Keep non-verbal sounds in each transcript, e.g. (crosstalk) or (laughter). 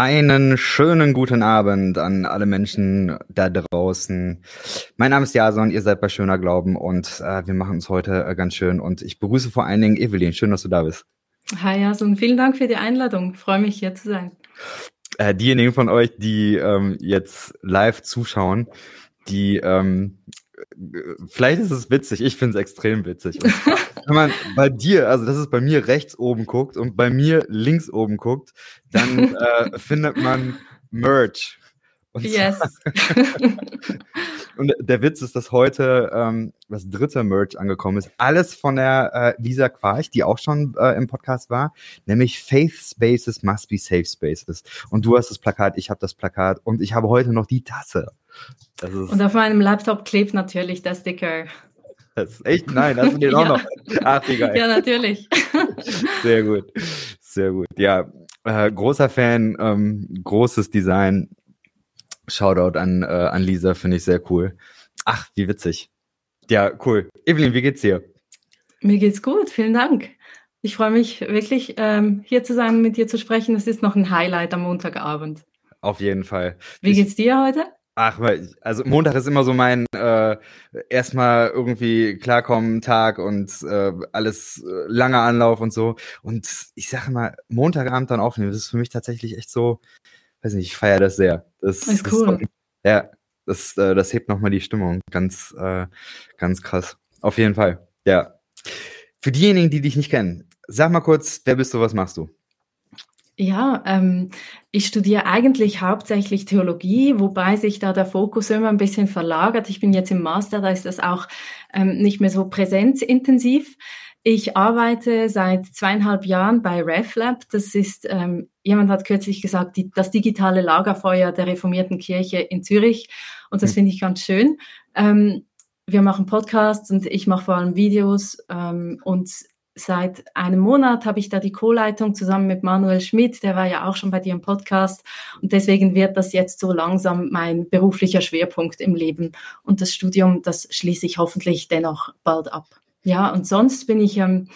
Einen schönen guten Abend an alle Menschen da draußen. Mein Name ist Jason, ihr seid bei Schöner Glauben und äh, wir machen es heute äh, ganz schön. Und ich begrüße vor allen Dingen Evelyn. Schön, dass du da bist. Hi Jason, vielen Dank für die Einladung. Ich freue mich hier zu sein. Äh, diejenigen von euch, die ähm, jetzt live zuschauen, die ähm, vielleicht ist es witzig, ich finde es extrem witzig. Und (laughs) wenn man bei dir, also das ist bei mir rechts oben guckt und bei mir links oben guckt, dann (laughs) äh, findet man Merch. Und yes. (laughs) und der Witz ist, dass heute ähm, das dritte Merch angekommen ist. Alles von der äh, Lisa Quarch, die auch schon äh, im Podcast war, nämlich Faith Spaces must be Safe Spaces. Und du hast das Plakat, ich habe das Plakat und ich habe heute noch die Tasse. und auf meinem Laptop klebt natürlich der Sticker. Das ist echt? Nein, hast du den (laughs) ja. auch noch? Ach, egal. Ja, natürlich. (laughs) Sehr gut. Sehr gut. Ja, äh, großer Fan, ähm, großes Design. Shoutout an, äh, an Lisa, finde ich sehr cool. Ach, wie witzig. Ja, cool. Evelyn, wie geht's dir? Mir geht's gut, vielen Dank. Ich freue mich wirklich, ähm, hier zu sein, mit dir zu sprechen. Das ist noch ein Highlight am Montagabend. Auf jeden Fall. Wie geht's dir heute? Ach, also Montag ist immer so mein äh, erstmal irgendwie klarkommen Tag und äh, alles äh, langer Anlauf und so. Und ich sage mal, Montagabend dann aufnehmen, das ist für mich tatsächlich echt so, weiß nicht, ich feiere das sehr. Das, das ist cool. Das, ja, das, äh, das hebt nochmal die Stimmung. Ganz, äh, ganz krass. Auf jeden Fall. Ja. Für diejenigen, die dich nicht kennen, sag mal kurz, wer bist du, was machst du? Ja, ähm, ich studiere eigentlich hauptsächlich Theologie, wobei sich da der Fokus immer ein bisschen verlagert. Ich bin jetzt im Master, da ist das auch ähm, nicht mehr so präsenzintensiv. Ich arbeite seit zweieinhalb Jahren bei RefLab. Das ist, ähm, jemand hat kürzlich gesagt, die, das digitale Lagerfeuer der reformierten Kirche in Zürich. Und das mhm. finde ich ganz schön. Ähm, wir machen Podcasts und ich mache vor allem Videos ähm, und seit einem Monat habe ich da die Co-Leitung zusammen mit Manuel Schmidt, der war ja auch schon bei dir im Podcast. Und deswegen wird das jetzt so langsam mein beruflicher Schwerpunkt im Leben. Und das Studium, das schließe ich hoffentlich dennoch bald ab. Ja, und sonst bin ich, ähm,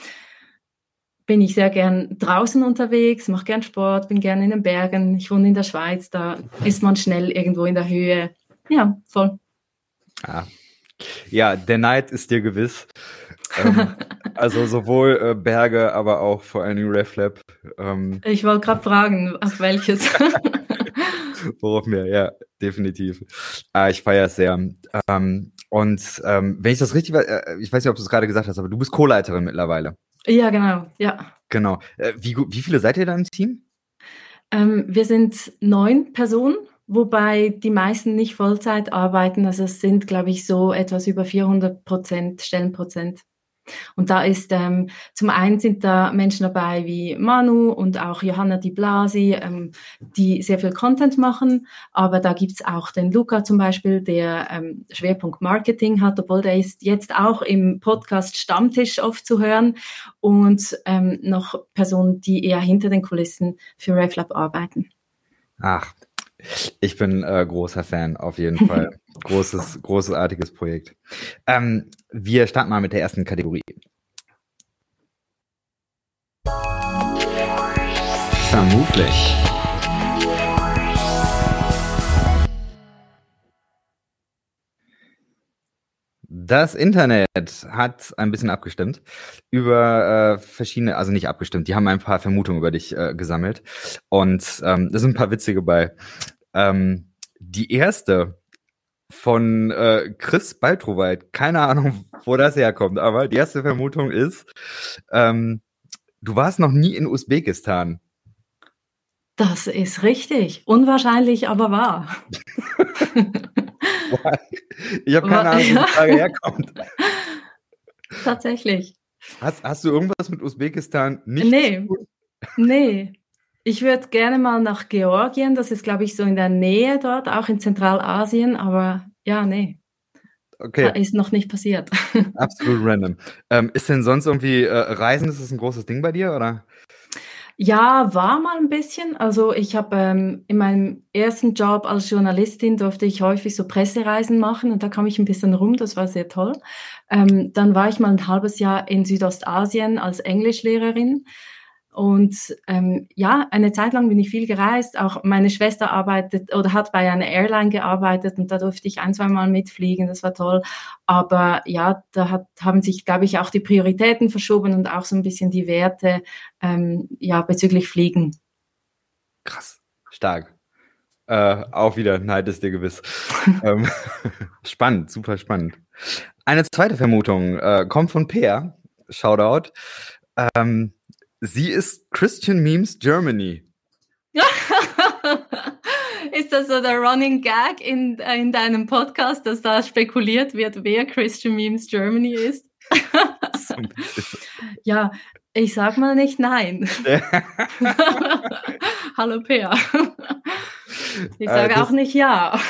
bin ich sehr gern draußen unterwegs, mache gern Sport, bin gern in den Bergen. Ich wohne in der Schweiz, da ist man schnell irgendwo in der Höhe. Ja, voll. Ah. Ja, der Neid ist dir gewiss ähm, (laughs) also sowohl äh, Berge, aber auch vor allen Dingen RefLab. Ähm, ich wollte gerade fragen, auf welches. (laughs) Worauf mir, ja, definitiv. Ah, ich feiere es sehr. Ähm, und ähm, wenn ich das richtig, äh, ich weiß nicht, ob du es gerade gesagt hast, aber du bist Co-Leiterin mittlerweile. Ja, genau, ja. Genau. Äh, wie, wie viele seid ihr da im Team? Ähm, wir sind neun Personen wobei die meisten nicht Vollzeit arbeiten. Also es sind, glaube ich, so etwas über 400 Prozent Stellenprozent. Und da ist ähm, zum einen sind da Menschen dabei wie Manu und auch Johanna Di Blasi, ähm, die sehr viel Content machen. Aber da gibt's auch den Luca zum Beispiel, der ähm, Schwerpunkt Marketing hat, obwohl der ist jetzt auch im Podcast Stammtisch oft zu hören. Und ähm, noch Personen, die eher hinter den Kulissen für RefLab arbeiten. Ach, ich bin äh, großer Fan, auf jeden (laughs) Fall. Großes, großartiges Projekt. Ähm, wir starten mal mit der ersten Kategorie. Vermutlich. Das Internet hat ein bisschen abgestimmt über äh, verschiedene, also nicht abgestimmt, die haben ein paar Vermutungen über dich äh, gesammelt. Und ähm, da sind ein paar witzige bei. Ähm, die erste von äh, Chris Baltroweit, keine Ahnung, wo das herkommt, aber die erste Vermutung ist, ähm, du warst noch nie in Usbekistan. Das ist richtig. Unwahrscheinlich, aber wahr. (laughs) (laughs) (laughs) ich habe keine Ahnung, wo die (laughs) Frage herkommt. Tatsächlich. Hast, hast du irgendwas mit Usbekistan nicht? Nee. Nee. Ich würde gerne mal nach Georgien, das ist, glaube ich, so in der Nähe dort, auch in Zentralasien, aber ja, nee. Okay. Ist noch nicht passiert. (laughs) Absolut random. Ähm, ist denn sonst irgendwie äh, Reisen, ist das ein großes Ding bei dir, oder? Ja, war mal ein bisschen. Also ich habe ähm, in meinem ersten Job als Journalistin durfte ich häufig so Pressereisen machen und da kam ich ein bisschen rum, das war sehr toll. Ähm, dann war ich mal ein halbes Jahr in Südostasien als Englischlehrerin Und ähm, ja, eine Zeit lang bin ich viel gereist. Auch meine Schwester arbeitet oder hat bei einer Airline gearbeitet und da durfte ich ein, zwei Mal mitfliegen. Das war toll. Aber ja, da hat, haben sich, glaube ich, auch die Prioritäten verschoben und auch so ein bisschen die Werte ähm, ja, bezüglich Fliegen. Krass, stark. Äh, auch wieder Neid ist dir gewiss. (laughs) ähm, (laughs) spannend, super spannend. Eine zweite Vermutung äh, kommt von Peer. Shoutout. Ähm, sie ist Christian Memes Germany. (laughs) ist das so der Running Gag in, in deinem Podcast, dass da spekuliert wird, wer Christian Memes Germany ist? (laughs) ja, ich sag mal nicht nein. (laughs) Hallo Peer. Ich äh, sage äh, auch nicht ja.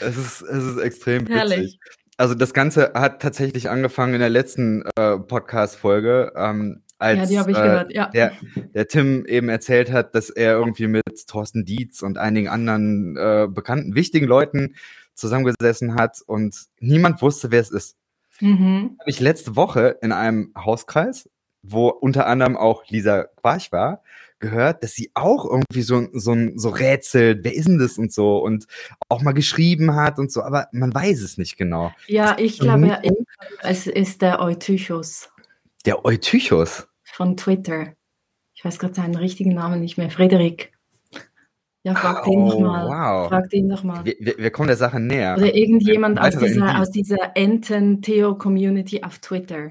Es ist, es ist extrem witzig. Herrlich. Also das Ganze hat tatsächlich angefangen in der letzten äh, Podcast-Folge, ähm, als ja, die habe ich äh, gehört, ja. der, der Tim eben erzählt hat, dass er irgendwie mit Thorsten Dietz und einigen anderen äh, bekannten, wichtigen Leuten zusammengesessen hat und niemand wusste, wer es ist. Mhm. Habe ich letzte Woche in einem Hauskreis, wo unter anderem auch Lisa Quarch war, gehört, dass sie auch irgendwie so, so, so rätselt, wer ist denn das und so und auch mal geschrieben hat und so, aber man weiß es nicht genau. Ja, ich glaube, es ist der Eutychus. Der Eutychus? Von Twitter. Ich weiß gerade seinen richtigen Namen nicht mehr. Frederik. Ja, frag den oh, nochmal. Wow. Frag den nochmal. Wir, wir, kommen der Sache näher. Oder irgendjemand aus dieser, aus dieser Enten-Theo-Community auf Twitter.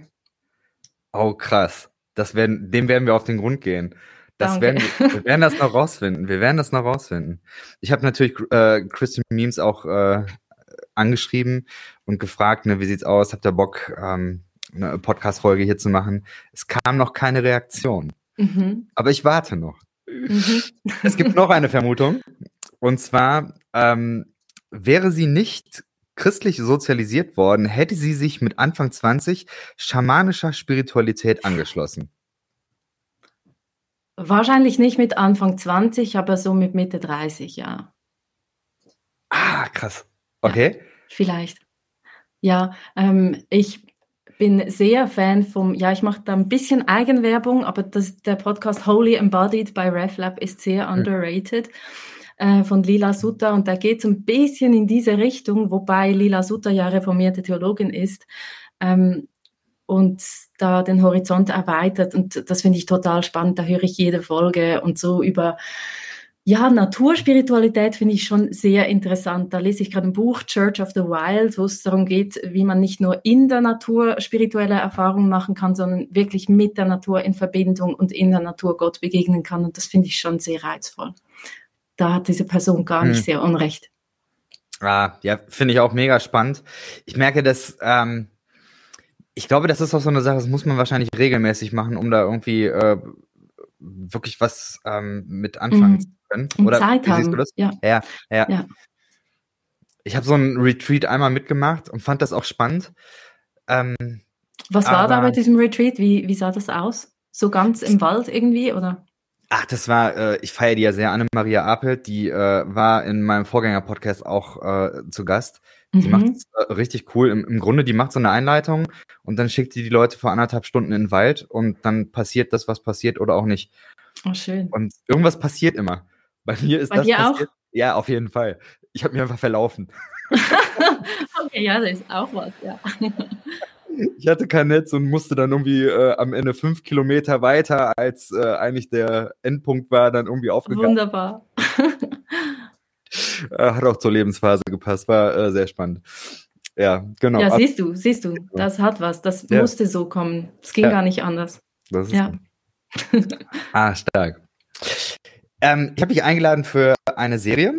Oh, krass. Das werden, dem werden wir auf den Grund gehen. Das werden, wir werden das noch rausfinden. Wir werden das noch rausfinden. Ich habe natürlich äh, Christian Memes auch äh, angeschrieben und gefragt, ne, wie sieht's aus? Habt ihr Bock, ähm, eine Podcast-Folge hier zu machen? Es kam noch keine Reaktion. Mhm. Aber ich warte noch. Mhm. Es gibt noch eine Vermutung. Und zwar ähm, wäre sie nicht christlich sozialisiert worden, hätte sie sich mit Anfang 20 schamanischer Spiritualität angeschlossen. Wahrscheinlich nicht mit Anfang 20, aber so mit Mitte 30, ja. Ah, krass. Okay. Ja, vielleicht. Ja, ähm, ich bin sehr Fan vom, ja, ich mache da ein bisschen Eigenwerbung, aber das, der Podcast Holy Embodied bei RefLab ist sehr underrated äh, von Lila Sutta und da geht es ein bisschen in diese Richtung, wobei Lila Sutta ja reformierte Theologin ist. Ähm, und da den Horizont erweitert. Und das finde ich total spannend. Da höre ich jede Folge und so über ja, Naturspiritualität finde ich schon sehr interessant. Da lese ich gerade ein Buch, Church of the Wild, wo es darum geht, wie man nicht nur in der Natur spirituelle Erfahrungen machen kann, sondern wirklich mit der Natur in Verbindung und in der Natur Gott begegnen kann. Und das finde ich schon sehr reizvoll. Da hat diese Person gar nicht hm. sehr unrecht. Ah, ja, finde ich auch mega spannend. Ich merke, dass ähm, ich glaube, das ist auch so eine Sache, das muss man wahrscheinlich regelmäßig machen, um da irgendwie äh, wirklich was ähm, mit anfangen mhm. Können. Oder Zeit das? Ja. Ja, ja. ja. Ich habe so ein Retreat einmal mitgemacht und fand das auch spannend. Ähm, was war da bei diesem Retreat? Wie, wie sah das aus? So ganz im Wald irgendwie, oder? Ach, das war, äh, ich feiere die ja sehr, Anne-Maria Apelt, die äh, war in meinem Vorgänger-Podcast auch äh, zu Gast. Die mhm. macht äh, richtig cool. Im, Im Grunde, die macht so eine Einleitung und dann schickt sie die Leute vor anderthalb Stunden in den Wald und dann passiert das, was passiert oder auch nicht. Oh, schön. Und irgendwas passiert immer. Bei mir ist Bei das dir passiert. Auch? Ja, auf jeden Fall. Ich habe mich einfach verlaufen. (laughs) okay, ja, das ist auch was, ja. Ich hatte kein Netz und musste dann irgendwie äh, am Ende fünf Kilometer weiter, als äh, eigentlich der Endpunkt war, dann irgendwie aufgegangen. Wunderbar. (laughs) Äh, hat auch zur Lebensphase gepasst, war äh, sehr spannend. Ja, genau. Ja, siehst du, siehst du, das hat was. Das ja. musste so kommen. Es ging ja. gar nicht anders. Das ist ja. ah, stark. Ähm, ich habe dich eingeladen für eine Serie.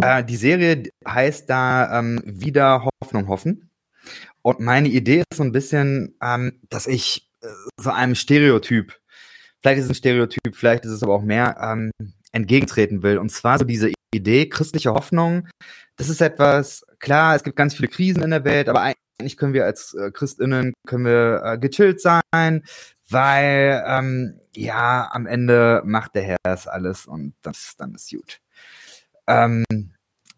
Äh, die Serie heißt da ähm, Wieder Hoffnung hoffen. Und meine Idee ist so ein bisschen, ähm, dass ich äh, so einem Stereotyp, vielleicht ist es ein Stereotyp, vielleicht ist es aber auch mehr, ähm, entgegentreten will. Und zwar so diese Idee, christliche Hoffnung, das ist etwas, klar, es gibt ganz viele Krisen in der Welt, aber eigentlich können wir als äh, Christinnen, können wir äh, gechillt sein, weil, ähm, ja, am Ende macht der Herr das alles und das, dann ist gut. Ähm,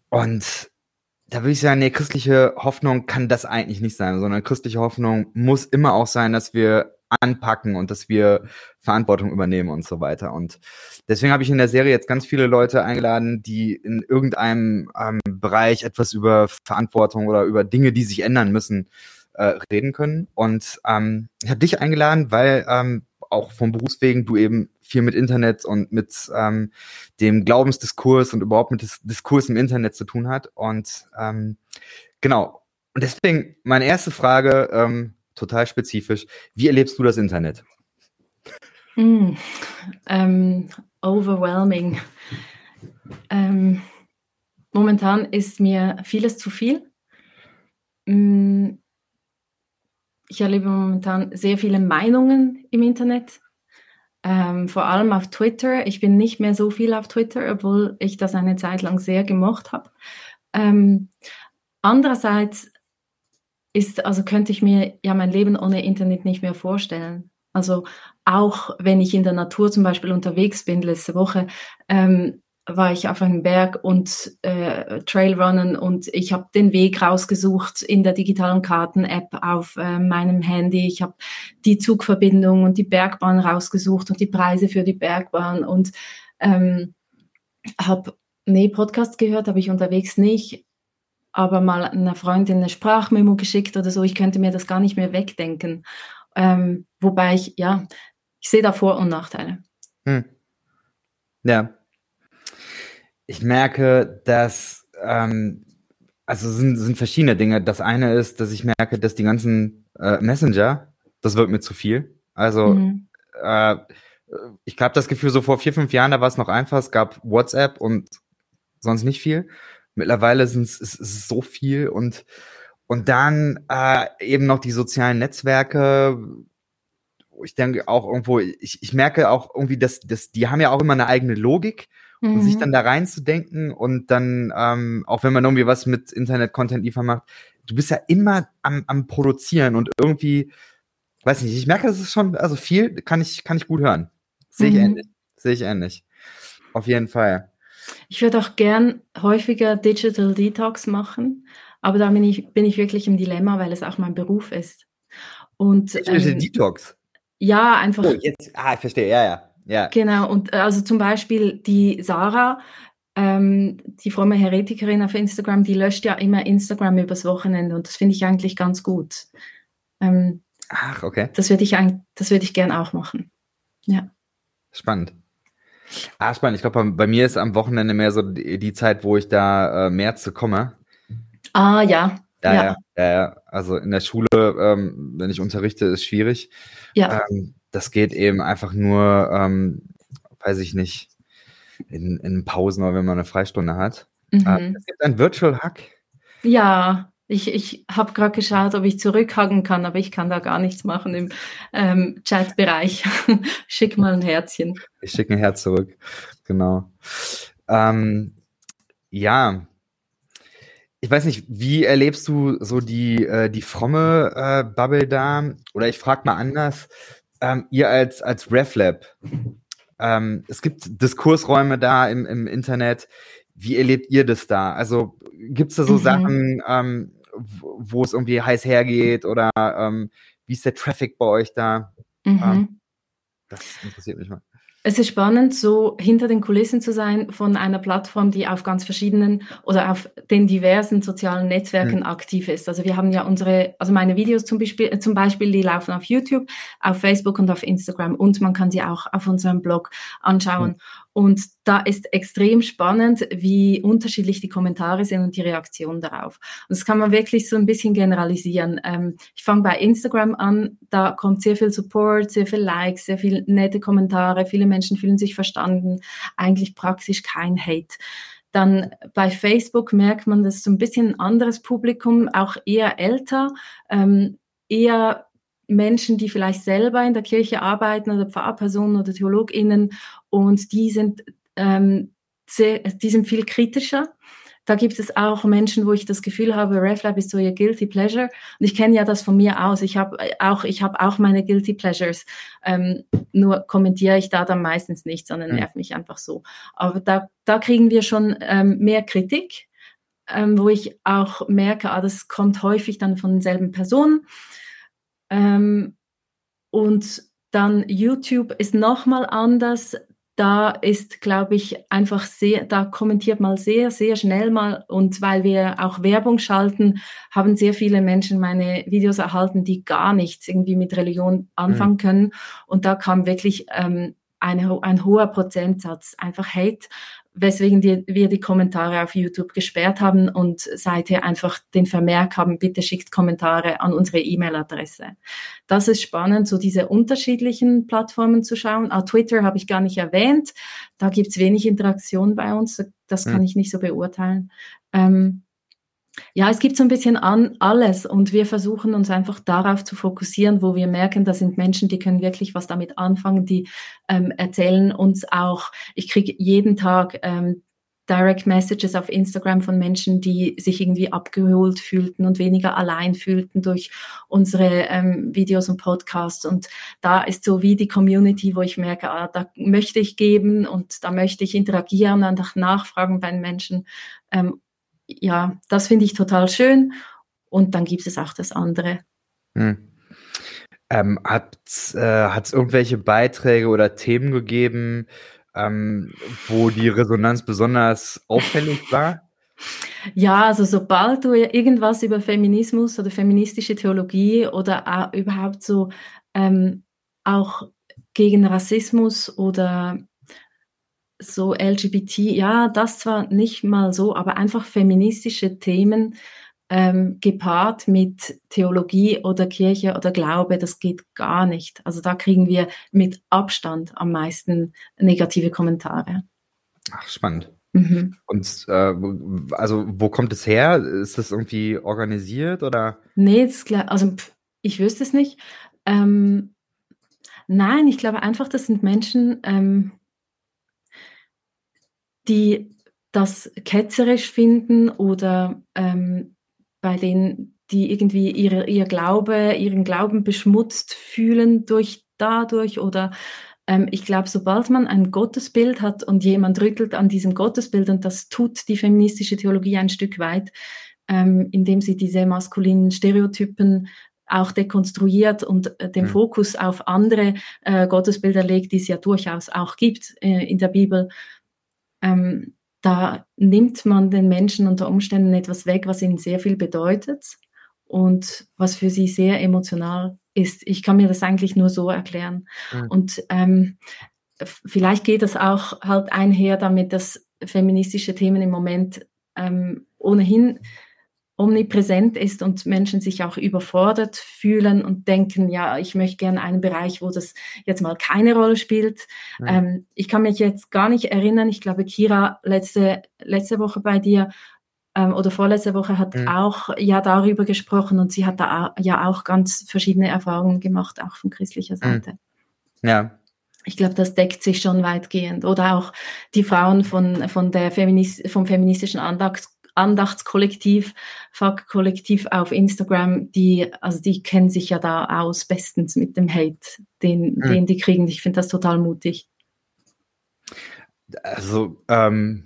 und da würde ich sagen, nee, christliche Hoffnung kann das eigentlich nicht sein, sondern christliche Hoffnung muss immer auch sein, dass wir anpacken und dass wir Verantwortung übernehmen und so weiter. Und deswegen habe ich in der Serie jetzt ganz viele Leute eingeladen, die in irgendeinem ähm, Bereich etwas über Verantwortung oder über Dinge, die sich ändern müssen, äh, reden können. Und ähm, ich habe dich eingeladen, weil ähm, auch vom Berufswegen du eben viel mit Internet und mit ähm, dem Glaubensdiskurs und überhaupt mit des Diskurs im Internet zu tun hat. Und ähm, genau. Und deswegen meine erste Frage, ähm, total spezifisch, wie erlebst du das Internet? Mm, ähm, overwhelming. Ähm, momentan ist mir vieles zu viel. Mm, ich erlebe momentan sehr viele Meinungen im Internet, ähm, vor allem auf Twitter. Ich bin nicht mehr so viel auf Twitter, obwohl ich das eine Zeit lang sehr gemocht habe. Ähm, andererseits ist, also könnte ich mir ja mein Leben ohne Internet nicht mehr vorstellen. Also auch wenn ich in der Natur zum Beispiel unterwegs bin, letzte Woche, ähm, war ich auf einem Berg und äh, Trailrunnen und ich habe den Weg rausgesucht in der digitalen Karten-App auf äh, meinem Handy. Ich habe die Zugverbindung und die Bergbahn rausgesucht und die Preise für die Bergbahn und ähm, habe, nee, Podcast gehört habe ich unterwegs nicht, aber mal einer Freundin eine Sprachmemo geschickt oder so. Ich könnte mir das gar nicht mehr wegdenken. Ähm, wobei ich, ja, ich sehe da Vor- und Nachteile. Hm. Ja, ich merke, dass, ähm, also sind, sind verschiedene Dinge. Das eine ist, dass ich merke, dass die ganzen äh, Messenger, das wird mir zu viel. Also mhm. äh, ich habe das Gefühl, so vor vier, fünf Jahren, da war es noch einfach. Es gab WhatsApp und sonst nicht viel. Mittlerweile sind es ist so viel und und dann äh, eben noch die sozialen Netzwerke. Ich denke auch irgendwo, ich, ich merke auch irgendwie, dass, dass die haben ja auch immer eine eigene Logik mhm. und sich mhm. dann da reinzudenken und dann, ähm, auch wenn man irgendwie was mit Internet-Content liefern macht, du bist ja immer am, am Produzieren und irgendwie, weiß nicht, ich merke, das ist schon, also viel kann ich, kann ich gut hören. Sehe ich mhm. ähnlich. Sehe ich ähnlich. Auf jeden Fall. Ich würde auch gern häufiger Digital Detox machen, aber da bin ich, bin ich wirklich im Dilemma, weil es auch mein Beruf ist. Und, Digital ähm, Detox? Ja, einfach. Oh, jetzt, ah, ich verstehe, ja, ja. Ja. Genau, und äh, also zum Beispiel die Sarah, ähm, die fromme Heretikerin auf Instagram, die löscht ja immer Instagram übers Wochenende und das finde ich eigentlich ganz gut. Ähm, Ach, okay. Das würde ich, das ich gern auch machen. Ja. Spannend. Ah, spannend. Ich glaube, bei, bei, mir ist am Wochenende mehr so die, die Zeit, wo ich da äh, mehr zu komme. Ah, ja. Ja, ja. ja, ja. Also in der Schule, ähm, wenn ich unterrichte, ist schwierig. Ja. Ähm, das geht eben einfach nur, ähm, weiß ich nicht, in, in Pausen oder wenn man eine Freistunde hat. Mhm. Ähm, es gibt ein Virtual Hack. Ja, ich, ich habe gerade geschaut, ob ich zurückhacken kann, aber ich kann da gar nichts machen im ähm, Chatbereich. (laughs) Schick mal ein Herzchen. Ich schicke ein Herz zurück, genau. Ähm, ja, ich weiß nicht, wie erlebst du so die, äh, die fromme äh, Bubble da? Oder ich frage mal anders, ähm, ihr als, als RefLab, ähm, es gibt Diskursräume da im, im Internet. Wie erlebt ihr das da? Also gibt es da so mhm. Sachen, ähm, wo es irgendwie heiß hergeht oder ähm, wie ist der Traffic bei euch da? Mhm. Ähm, das interessiert mich mal. Es ist spannend, so hinter den Kulissen zu sein von einer Plattform, die auf ganz verschiedenen oder auf den diversen sozialen Netzwerken mhm. aktiv ist. Also wir haben ja unsere, also meine Videos zum Beispiel, äh, zum Beispiel, die laufen auf YouTube, auf Facebook und auf Instagram und man kann sie auch auf unserem Blog anschauen. Mhm. Und da ist extrem spannend, wie unterschiedlich die Kommentare sind und die Reaktion darauf. Und das kann man wirklich so ein bisschen generalisieren. Ähm, ich fange bei Instagram an, da kommt sehr viel Support, sehr viel Likes, sehr viele nette Kommentare, viele Menschen fühlen sich verstanden, eigentlich praktisch kein Hate. Dann bei Facebook merkt man, das ist so ein bisschen ein anderes Publikum, auch eher älter, ähm, eher Menschen, die vielleicht selber in der Kirche arbeiten oder Pfarrpersonen oder TheologInnen und die sind, ähm, sehr, die sind viel kritischer. Da gibt es auch Menschen, wo ich das Gefühl habe, RefLab ist so ihr Guilty Pleasure. Und ich kenne ja das von mir aus. Ich habe auch, ich habe auch meine Guilty Pleasures. Ähm, nur kommentiere ich da dann meistens nicht, sondern mhm. nerv mich einfach so. Aber da, da kriegen wir schon ähm, mehr Kritik, ähm, wo ich auch merke, ah, das kommt häufig dann von denselben Personen. Ähm, Und dann YouTube ist nochmal anders. Da ist, glaube ich, einfach sehr, da kommentiert mal sehr, sehr schnell mal. Und weil wir auch Werbung schalten, haben sehr viele Menschen meine Videos erhalten, die gar nichts irgendwie mit Religion anfangen mhm. können. Und da kam wirklich ähm, eine, ein hoher Prozentsatz einfach Hate weswegen die, wir die Kommentare auf YouTube gesperrt haben und seither einfach den Vermerk haben, bitte schickt Kommentare an unsere E-Mail-Adresse. Das ist spannend, so diese unterschiedlichen Plattformen zu schauen. Auch Twitter habe ich gar nicht erwähnt. Da gibt's wenig Interaktion bei uns. Das kann hm. ich nicht so beurteilen. Ähm, ja, es gibt so ein bisschen an alles und wir versuchen uns einfach darauf zu fokussieren, wo wir merken, da sind Menschen, die können wirklich was damit anfangen, die ähm, erzählen uns auch, ich kriege jeden Tag ähm, Direct Messages auf Instagram von Menschen, die sich irgendwie abgeholt fühlten und weniger allein fühlten durch unsere ähm, Videos und Podcasts. Und da ist so wie die Community, wo ich merke, ah, da möchte ich geben und da möchte ich interagieren und auch nachfragen bei den Menschen. Ähm, ja, das finde ich total schön. Und dann gibt es auch das andere. Hm. Ähm, hat es äh, irgendwelche Beiträge oder Themen gegeben, ähm, wo die Resonanz besonders auffällig war? Ja, also sobald du irgendwas über Feminismus oder feministische Theologie oder überhaupt so ähm, auch gegen Rassismus oder so LGBT, ja, das zwar nicht mal so, aber einfach feministische Themen ähm, gepaart mit Theologie oder Kirche oder Glaube, das geht gar nicht. Also da kriegen wir mit Abstand am meisten negative Kommentare. Ach, spannend. Mhm. Und äh, also wo kommt es her? Ist das irgendwie organisiert oder? Nee, das, also ich wüsste es nicht. Ähm, nein, ich glaube einfach, das sind Menschen, ähm, die das ketzerisch finden oder ähm, bei denen, die irgendwie ihre, ihr Glaube, ihren Glauben beschmutzt fühlen durch dadurch oder ähm, ich glaube, sobald man ein Gottesbild hat und jemand rüttelt an diesem Gottesbild und das tut die feministische Theologie ein Stück weit, ähm, indem sie diese maskulinen Stereotypen auch dekonstruiert und äh, den mhm. Fokus auf andere äh, Gottesbilder legt, die es ja durchaus auch gibt äh, in der Bibel, ähm, da nimmt man den Menschen unter Umständen etwas weg, was ihnen sehr viel bedeutet und was für sie sehr emotional ist. Ich kann mir das eigentlich nur so erklären. Mhm. Und ähm, vielleicht geht das auch halt einher damit, dass feministische Themen im Moment ähm, ohnehin omnipräsent ist und Menschen sich auch überfordert fühlen und denken, ja, ich möchte gerne einen Bereich, wo das jetzt mal keine Rolle spielt. Ähm, ich kann mich jetzt gar nicht erinnern, ich glaube, Kira letzte, letzte Woche bei dir ähm, oder vorletzte Woche hat mhm. auch ja darüber gesprochen und sie hat da ja auch ganz verschiedene Erfahrungen gemacht, auch von christlicher mhm. Seite. Mhm. Ja. Ich glaube, das deckt sich schon weitgehend. Oder auch die Frauen von, von der Feminist vom feministischen Andachts Andachtskollektiv, Fuck-Kollektiv auf Instagram, die, also die kennen sich ja da aus bestens mit dem Hate, den, mhm. den die kriegen. Ich finde das total mutig. Also, ähm,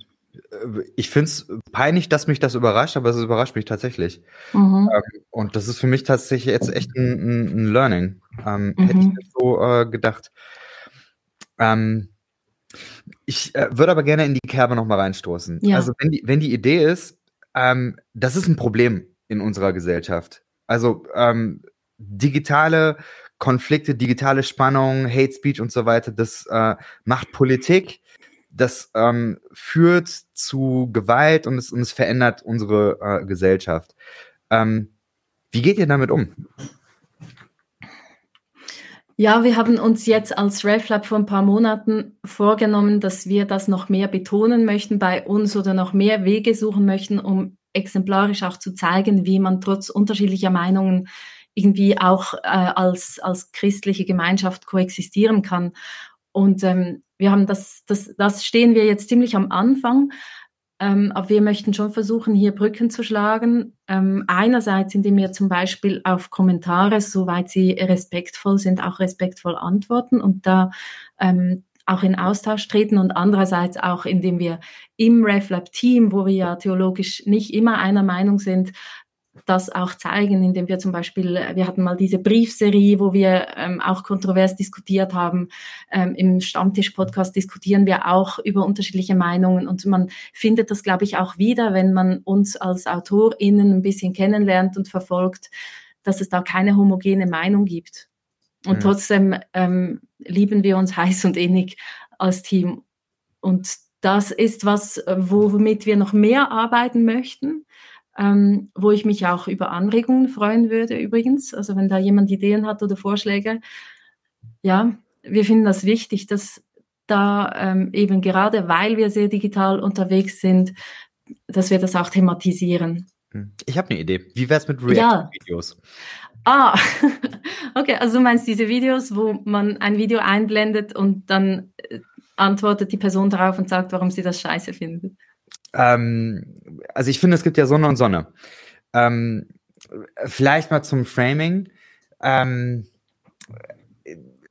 ich finde es peinlich, dass mich das überrascht, aber es überrascht mich tatsächlich. Mhm. Ähm, und das ist für mich tatsächlich jetzt echt ein, ein Learning. Ähm, mhm. Hätte ich nicht so äh, gedacht. Ähm, ich äh, würde aber gerne in die Kerbe nochmal reinstoßen. Ja. Also wenn die, wenn die Idee ist, ähm, das ist ein Problem in unserer Gesellschaft. Also ähm, digitale Konflikte, digitale Spannung, Hate Speech und so weiter, das äh, macht Politik, das ähm, führt zu Gewalt und es, und es verändert unsere äh, Gesellschaft. Ähm, wie geht ihr damit um? Ja, wir haben uns jetzt als RefLab vor ein paar Monaten vorgenommen, dass wir das noch mehr betonen möchten bei uns oder noch mehr Wege suchen möchten, um exemplarisch auch zu zeigen, wie man trotz unterschiedlicher Meinungen irgendwie auch äh, als, als christliche Gemeinschaft koexistieren kann. Und ähm, wir haben das, das, das stehen wir jetzt ziemlich am Anfang. Ähm, aber wir möchten schon versuchen, hier Brücken zu schlagen. Ähm, einerseits, indem wir zum Beispiel auf Kommentare, soweit sie respektvoll sind, auch respektvoll antworten und da ähm, auch in Austausch treten und andererseits auch, indem wir im RefLab-Team, wo wir ja theologisch nicht immer einer Meinung sind, das auch zeigen, indem wir zum Beispiel, wir hatten mal diese Briefserie, wo wir ähm, auch kontrovers diskutiert haben. Ähm, Im Stammtisch-Podcast diskutieren wir auch über unterschiedliche Meinungen und man findet das, glaube ich, auch wieder, wenn man uns als AutorInnen ein bisschen kennenlernt und verfolgt, dass es da keine homogene Meinung gibt. Und mhm. trotzdem ähm, lieben wir uns heiß und innig als Team. Und das ist was, womit wir noch mehr arbeiten möchten ähm, wo ich mich auch über Anregungen freuen würde übrigens. Also wenn da jemand Ideen hat oder Vorschläge. Ja, wir finden das wichtig, dass da ähm, eben gerade, weil wir sehr digital unterwegs sind, dass wir das auch thematisieren. Hm. Ich habe eine Idee. Wie wäre es mit React-Videos? Ja. Ah, (laughs) okay, also du meinst diese Videos, wo man ein Video einblendet und dann äh, antwortet die Person darauf und sagt, warum sie das scheiße findet ähm, also ich finde, es gibt ja Sonne und Sonne. Ähm, vielleicht mal zum Framing. Ähm,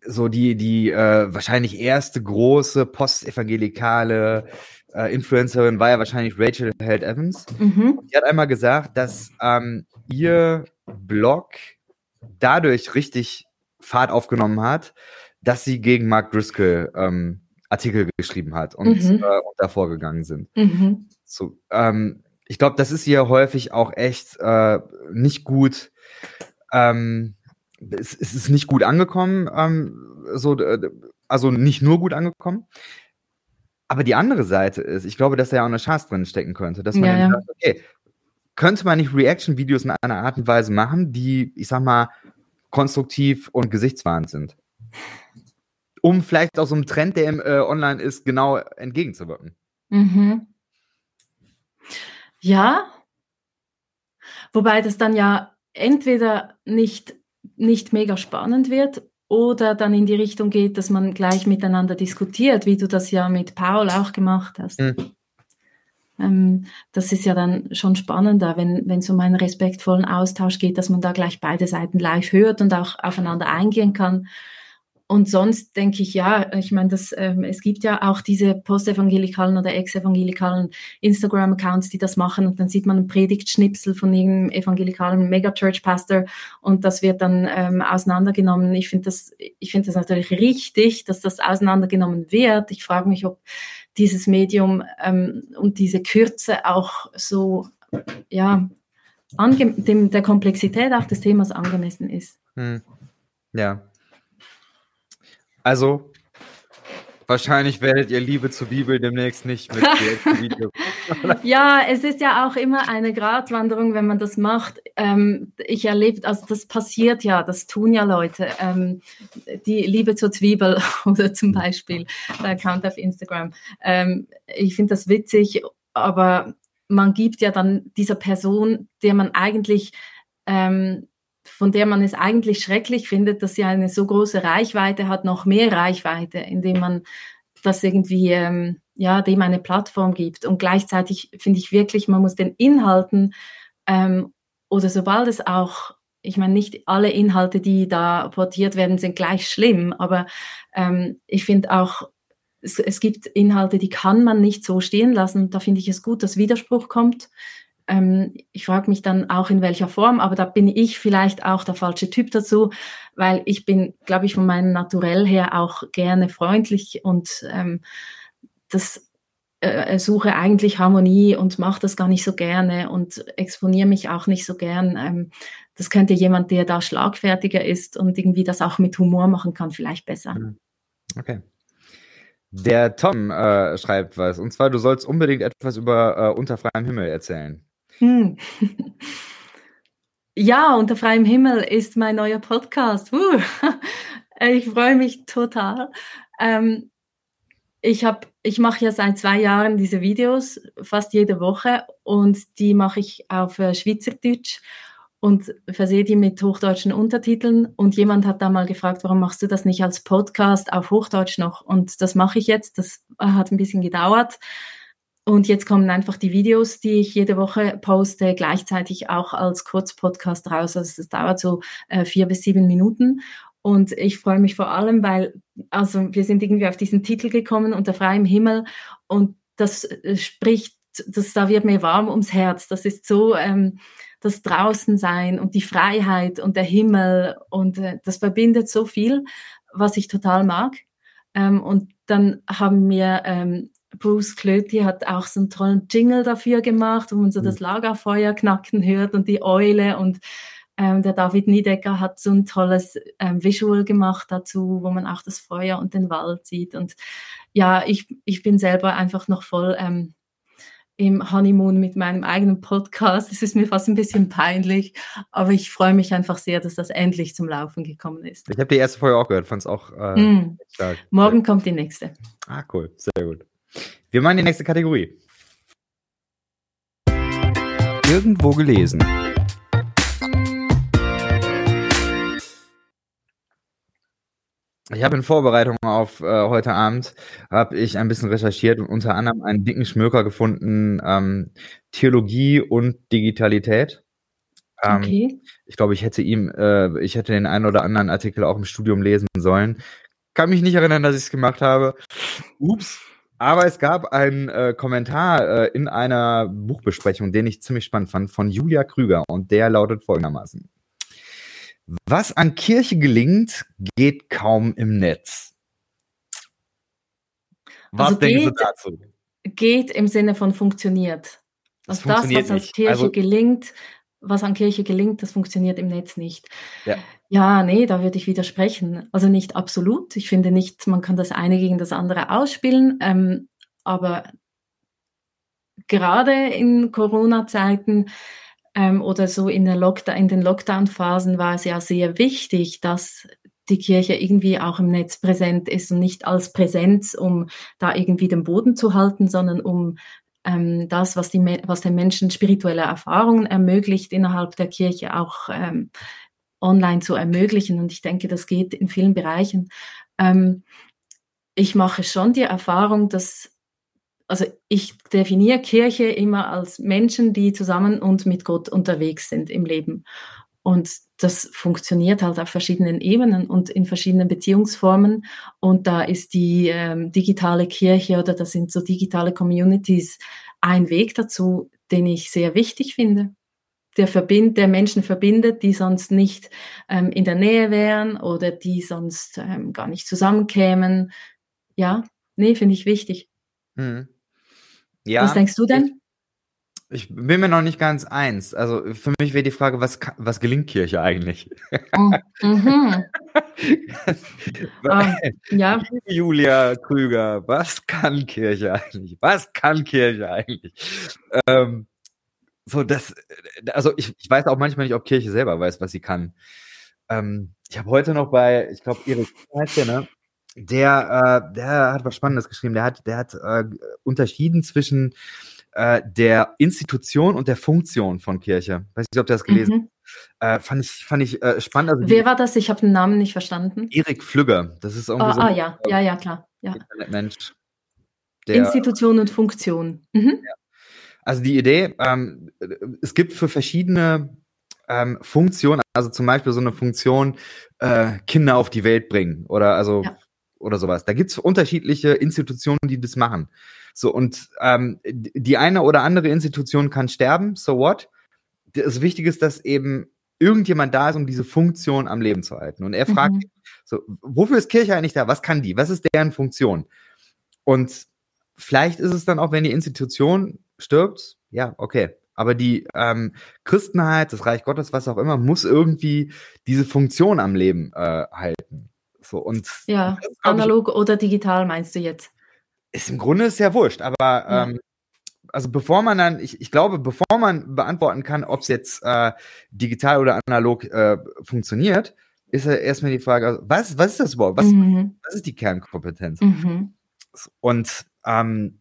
so die, die äh, wahrscheinlich erste große postevangelikale äh, Influencerin war ja wahrscheinlich Rachel Held Evans. Mhm. Die hat einmal gesagt, dass ähm, ihr Blog dadurch richtig Fahrt aufgenommen hat, dass sie gegen Mark Driscoll ähm, Artikel geschrieben hat und, mhm. äh, und davor gegangen sind. Mhm. So, ähm, ich glaube, das ist hier häufig auch echt äh, nicht gut. Ähm, es, es, ist nicht gut angekommen, ähm, so, also nicht nur gut angekommen. Aber die andere Seite ist, ich glaube, dass da ja auch eine Chance drin stecken könnte, dass man ja, ja. sagt, okay, könnte man nicht Reaction-Videos in einer Art und Weise machen, die, ich sag mal, konstruktiv und gesichtswahrend sind? Um vielleicht auch so einem Trend, der im, äh, online ist, genau entgegenzuwirken. Mhm. Ja, wobei das dann ja entweder nicht, nicht mega spannend wird oder dann in die Richtung geht, dass man gleich miteinander diskutiert, wie du das ja mit Paul auch gemacht hast. Mhm. Ähm, das ist ja dann schon spannender, wenn es um einen respektvollen Austausch geht, dass man da gleich beide Seiten live hört und auch aufeinander eingehen kann und sonst denke ich, ja, ich meine, das, ähm, es gibt ja auch diese postevangelikalen oder ex-evangelikalen Instagram-Accounts, die das machen und dann sieht man einen Predigtschnipsel von irgendeinem evangelikalen Megachurch-Pastor und das wird dann ähm, auseinandergenommen. Ich finde das, ich das natürlich richtig, dass das auseinandergenommen wird. Ich frage mich, ob dieses Medium ähm, und diese Kürze auch so, ja, dem, der Komplexität auch des Themas angemessen ist. Hm. Ja, also, wahrscheinlich werdet ihr Liebe zur Bibel demnächst nicht mit (laughs) Video. (laughs) ja, es ist ja auch immer eine Gratwanderung, wenn man das macht. Ähm, ich erlebe, also das passiert ja, das tun ja Leute. Ähm, die Liebe zur Zwiebel (laughs) oder zum Beispiel der Account auf Instagram. Ähm, ich finde das witzig, aber man gibt ja dann dieser Person, der man eigentlich ähm, von der man es eigentlich schrecklich findet, dass sie eine so große Reichweite hat, noch mehr Reichweite, indem man das irgendwie, ähm, ja, dem eine Plattform gibt. Und gleichzeitig finde ich wirklich, man muss den Inhalten ähm, oder sobald es auch, ich meine, nicht alle Inhalte, die da portiert werden, sind gleich schlimm, aber ähm, ich finde auch, es, es gibt Inhalte, die kann man nicht so stehen lassen. Da finde ich es gut, dass Widerspruch kommt ähm, ich frage mich dann auch in welcher Form, aber da bin ich vielleicht auch der falsche Typ dazu, weil ich bin, glaube ich, von meinem Naturell her auch gerne freundlich und ähm, das äh, suche eigentlich Harmonie und mache das gar nicht so gerne und exponiere mich auch nicht so gern. Ähm, das könnte jemand, der da schlagfertiger ist und irgendwie das auch mit Humor machen kann, vielleicht besser. Mhm. Okay. Der Tom äh, schreibt was, und zwar, du sollst unbedingt etwas über äh, Unter freiem Himmel erzählen. Hm. (laughs) Ja, unter freiem Himmel ist mein neuer Podcast. Uh, (laughs) ich freue mich total. Ähm, ich ich mache ja seit zwei Jahren diese Videos fast jede Woche und die mache ich auf äh, Schweizerdeutsch und versehe die mit hochdeutschen Untertiteln. Und jemand hat da mal gefragt, warum machst du das nicht als Podcast auf Hochdeutsch noch? Und das mache ich jetzt. Das hat ein bisschen gedauert. Und jetzt kommen einfach die Videos, die ich jede Woche poste, gleichzeitig auch als Kurzpodcast raus. Also es dauert so äh, vier bis sieben Minuten. Und ich freue mich vor allem, weil, also wir sind irgendwie auf diesen Titel gekommen, unter freiem Himmel. Und das äh, spricht, das, da wird mir warm ums Herz. Das ist so, ähm, das Draußensein und die Freiheit und der Himmel und äh, das verbindet so viel, was ich total mag. Ähm, und dann haben mir ähm, Bruce Klöti hat auch so einen tollen Jingle dafür gemacht, wo man so mhm. das Lagerfeuer knacken hört und die Eule und ähm, der David Niedecker hat so ein tolles ähm, Visual gemacht dazu, wo man auch das Feuer und den Wald sieht. Und ja, ich, ich bin selber einfach noch voll ähm, im Honeymoon mit meinem eigenen Podcast. Es ist mir fast ein bisschen peinlich, aber ich freue mich einfach sehr, dass das endlich zum Laufen gekommen ist. Ich habe die erste Folge auch gehört, fand es auch äh, mm. stark. Morgen kommt die nächste. Ah, cool, sehr gut. Wir machen die nächste Kategorie. Irgendwo gelesen. Ich habe in Vorbereitung auf äh, heute Abend habe ich ein bisschen recherchiert und unter anderem einen dicken Schmöker gefunden, ähm, Theologie und Digitalität. Ähm, okay. Ich glaube, ich hätte ihm, äh, ich hätte den einen oder anderen Artikel auch im Studium lesen sollen. Kann mich nicht erinnern, dass ich es gemacht habe. Ups. Aber es gab einen äh, Kommentar äh, in einer Buchbesprechung, den ich ziemlich spannend fand, von Julia Krüger und der lautet folgendermaßen. Was an Kirche gelingt, geht kaum im Netz. Was also denken Sie dazu? Geht im Sinne von funktioniert. Das, also das was an Kirche also, gelingt, was an Kirche gelingt, das funktioniert im Netz nicht. Ja. ja, nee, da würde ich widersprechen. Also nicht absolut. Ich finde nicht, man kann das eine gegen das andere ausspielen. Ähm, aber gerade in Corona-Zeiten ähm, oder so in, in den Lockdown-Phasen war es ja sehr wichtig, dass die Kirche irgendwie auch im Netz präsent ist und nicht als Präsenz, um da irgendwie den Boden zu halten, sondern um ähm, das, was, die, was den Menschen spirituelle Erfahrungen ermöglicht, innerhalb der Kirche auch ähm, online zu ermöglichen. Und ich denke, das geht in vielen Bereichen. Ähm, ich mache schon die Erfahrung, dass also ich definiere Kirche immer als Menschen, die zusammen und mit Gott unterwegs sind im Leben. Und das funktioniert halt auf verschiedenen Ebenen und in verschiedenen Beziehungsformen. Und da ist die ähm, digitale Kirche oder das sind so digitale Communities ein Weg dazu, den ich sehr wichtig finde. Der, verbind, der Menschen verbindet, die sonst nicht ähm, in der Nähe wären oder die sonst ähm, gar nicht zusammenkämen. Ja, nee, finde ich wichtig. Mhm. Ja, Was denkst du denn? Ich, bin mir noch nicht ganz eins. Also für mich wäre die Frage, was, was gelingt Kirche eigentlich? Oh, mhm. (laughs) ah, ja. Julia Krüger, was kann Kirche eigentlich? Was kann Kirche eigentlich? Ähm, so, das, also ich, ich weiß auch manchmal nicht, ob Kirche selber weiß, was sie kann. Ähm, ich habe heute noch bei, ich glaube, Erik heißt der, ne? der, äh, der hat was Spannendes geschrieben. Der hat, der hat äh, unterschieden zwischen äh, der Institution und der Funktion von Kirche. Weiß nicht, ob du das gelesen mhm. Äh, fand ich, fand ich äh, spannend. Also Wer war das? Ich habe den Namen nicht verstanden. Erik Flügger. Das ist irgendwie oh, so. Ah, ja, ja, ja, klar. Ja. Mensch. Institution und Funktion. Mhm. Ja. Also die Idee, ähm, es gibt für verschiedene ähm, Funktionen, also zum Beispiel so eine Funktion, äh, Kinder auf die Welt bringen oder also ja oder sowas. Da gibt's unterschiedliche Institutionen, die das machen. So, und ähm, die eine oder andere Institution kann sterben, so what? Das Wichtige ist, dass eben irgendjemand da ist, um diese Funktion am Leben zu halten. Und er fragt, mhm. so, wofür ist Kirche eigentlich da? Was kann die? Was ist deren Funktion? Und vielleicht ist es dann auch, wenn die Institution stirbt, ja, okay. Aber die ähm, Christenheit, das Reich Gottes, was auch immer, muss irgendwie diese Funktion am Leben äh, halten. So, und ja, analog ich, oder digital meinst du jetzt? Ist im Grunde ist ja wurscht, aber ähm, also bevor man dann, ich, ich glaube, bevor man beantworten kann, ob es jetzt äh, digital oder analog äh, funktioniert, ist ja erstmal die Frage, also, was, was ist das überhaupt? Was, mhm. was ist die Kernkompetenz? Mhm. Und ähm,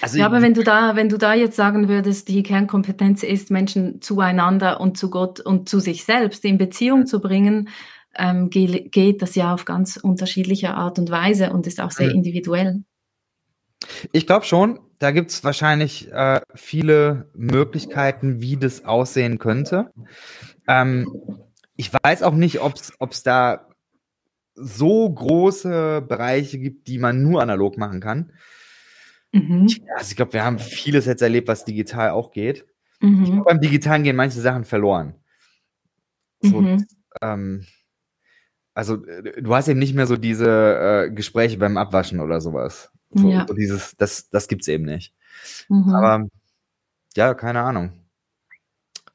also ja, aber wenn du da, wenn du da jetzt sagen würdest, die Kernkompetenz ist, Menschen zueinander und zu Gott und zu sich selbst in Beziehung zu bringen, ähm, geht das ja auf ganz unterschiedliche Art und Weise und ist auch sehr mhm. individuell. Ich glaube schon, da gibt es wahrscheinlich äh, viele Möglichkeiten, wie das aussehen könnte. Ähm, ich weiß auch nicht, ob es da so große Bereiche gibt, die man nur analog machen kann. Mhm. Also ich glaube, wir haben vieles jetzt erlebt, was digital auch geht. mhm. glaub, beim Digitalen gehen manche Sachen verloren. So, mhm. ähm, also du hast eben nicht mehr so diese äh, Gespräche beim Abwaschen oder sowas. So, ja. so dieses, das, das gibt's eben nicht. Mhm. Aber ja, keine Ahnung.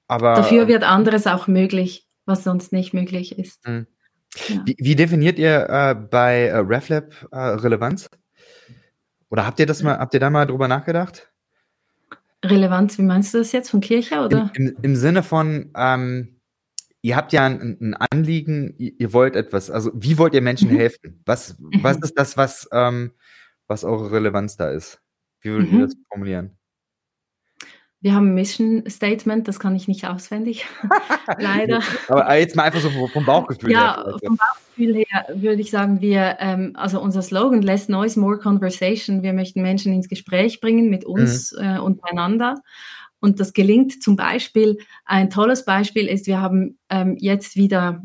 Aber dafür wird anderes auch möglich, was sonst nicht möglich ist. Mhm. Ja. Wie, wie, definiert ihr äh, bei äh, RefLab äh, Relevanz? Oder habt ihr das mal, habt ihr da mal drüber nachgedacht? Relevanz, wie meinst du das jetzt von Kirche oder? Im, im, im Sinne von, ähm, ihr habt ja ein, ein, Anliegen, ihr wollt etwas, also wie wollt ihr Menschen mhm. helfen? Was, mhm. was ist das, was, ähm, was eure Relevanz da ist? Wie würdet mhm. ihr das formulieren? Wir haben ein Mission Statement, das kann ich nicht auswendig, (laughs) leider. (laughs) Aber jetzt mal einfach so vom Bauchgefühl ja, her. Ja, vom Bauchgefühl her würde ich sagen, wir, ähm, also unser Slogan, Less Noise, More Conversation. Wir möchten Menschen ins Gespräch bringen mit uns mhm. äh, untereinander. Und das gelingt zum Beispiel, ein tolles Beispiel ist, wir haben ähm, jetzt wieder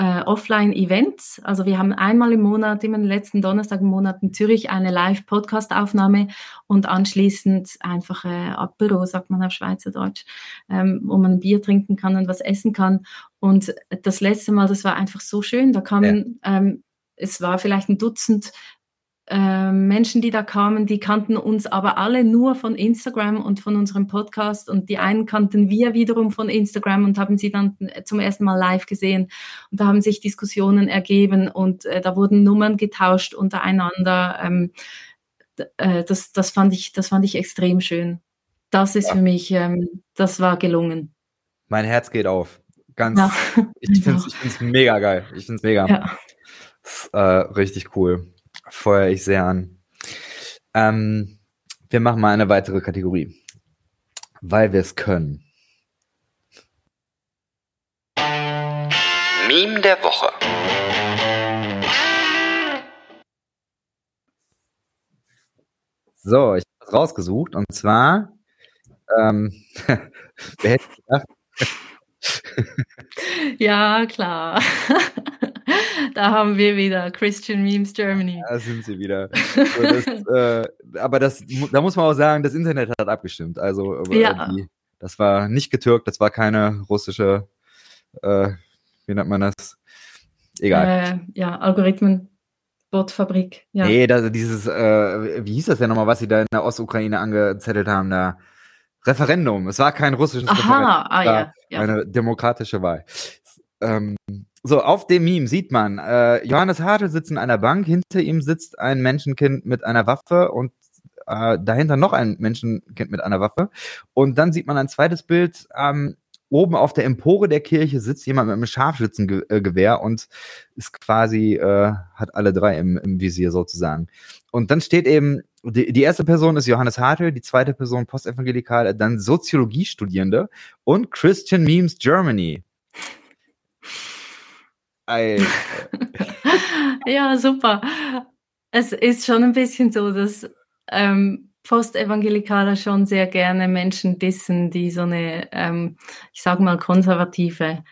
äh, Offline-Events. Also wir haben einmal im Monat, immer den letzten Donnerstag im Monat in Zürich eine Live-Podcast-Aufnahme und anschließend einfach äh, Apero, sagt man auf Schweizerdeutsch, ähm, wo man ein Bier trinken kann und was essen kann. Und das letzte Mal, das war einfach so schön. Da kamen, ja. ähm, es war vielleicht ein Dutzend ähm, Menschen, die da kamen, die kannten uns aber alle nur von Instagram und von unserem Podcast und die einen kannten wir wiederum von Instagram und haben sie dann äh, zum ersten Mal live gesehen und da haben sich Diskussionen ergeben und äh, da wurden Nummern getauscht untereinander. Ähm, äh, das, das, fand ich, das fand ich extrem schön. Das ist ja. für mich, ähm, das war gelungen. Mein Herz geht auf. Ganz, ja. ich finde es (laughs) mega geil. Ich finde es mega. Ja. Ist, äh, richtig cool feuere ich sehr an. Ähm, wir machen mal eine weitere Kategorie. Weil wir es können. Meme der Woche. So, ich habe es rausgesucht und zwar, ähm, (laughs) wer hätte gedacht? (laughs) ja, klar. (laughs) da haben wir wieder Christian Memes Germany. Da sind sie wieder. (laughs) So, das, äh, aber das, da muss man auch sagen, das Internet hat abgestimmt. Also äh, ja. die, das war nicht getürkt, das war keine russische, äh, wie nennt man das? Egal. Äh, ja, Algorithmen. Botfabrik, ja. Nee, das, dieses, äh, wie hieß das denn nochmal, was sie da in der Ostukraine angezettelt haben, da? Referendum. Es war kein russisches Aha, Referendum. Ah, ja, ja. Eine demokratische Wahl. Ähm, so, auf dem Meme sieht man, äh, Johannes Hartl sitzt in einer Bank, hinter ihm sitzt ein Menschenkind mit einer Waffe und äh, dahinter noch ein Menschenkind mit einer Waffe. Und dann sieht man ein zweites Bild, ähm, oben auf der Empore der Kirche sitzt jemand mit einem Scharfschützengewehr und ist quasi, äh, hat alle drei im, im Visier sozusagen. Und dann steht eben, die, die erste Person ist Johannes Hartl, die zweite Person Postevangelikal, dann Soziologiestudierende und Christian Memes Germany. (laughs) ja, super. Es ist schon ein bisschen so, dass ähm, Postevangelikaler schon sehr gerne Menschen dissen, die so eine, ähm, ich sage mal, konservative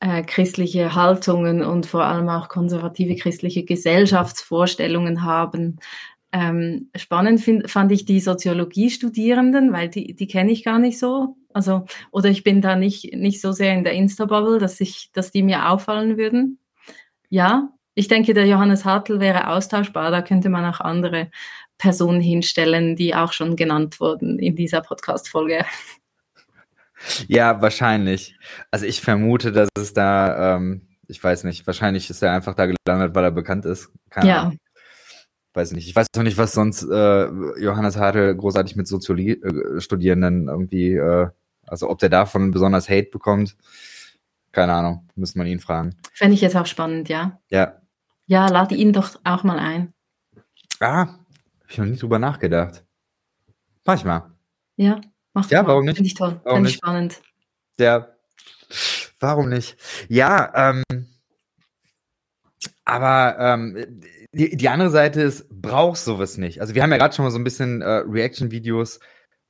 äh, christliche Haltungen und vor allem auch konservative christliche Gesellschaftsvorstellungen haben. Ähm, spannend find, fand ich die Soziologiestudierenden, weil die, die kenne ich gar nicht so. Also, oder ich bin da nicht, nicht so sehr in der Insta-Bubble, dass ich, dass die mir auffallen würden ja, ich denke, der Johannes Hartl wäre austauschbar. Da könnte man auch andere Personen hinstellen, die auch schon genannt wurden in dieser Podcast-Folge. Ja, wahrscheinlich. Also ich vermute, dass es da, ähm, ich weiß nicht, wahrscheinlich ist er einfach da gelandet, weil er bekannt ist. Keine ja. Ahnung. Weiß nicht. Ich weiß auch nicht, was sonst äh, Johannes Hartl großartig mit Soziologie-Studierenden äh, irgendwie, äh, also ob der davon besonders Hate bekommt. Keine Ahnung, muss man ihn fragen. Fände ich jetzt auch spannend, ja. Ja. Ja, lade ihn doch auch mal ein. Ah, hab ich noch nie drüber nachgedacht. Mach ich mal. Ja, mach Ja, mal. warum nicht? Finde ich toll, finde ich spannend. Ja, warum nicht? Ja, ähm, aber ähm, die, die andere Seite ist, brauchst sowas nicht. Also wir haben ja gerade schon mal so ein bisschen äh, Reaction-Videos,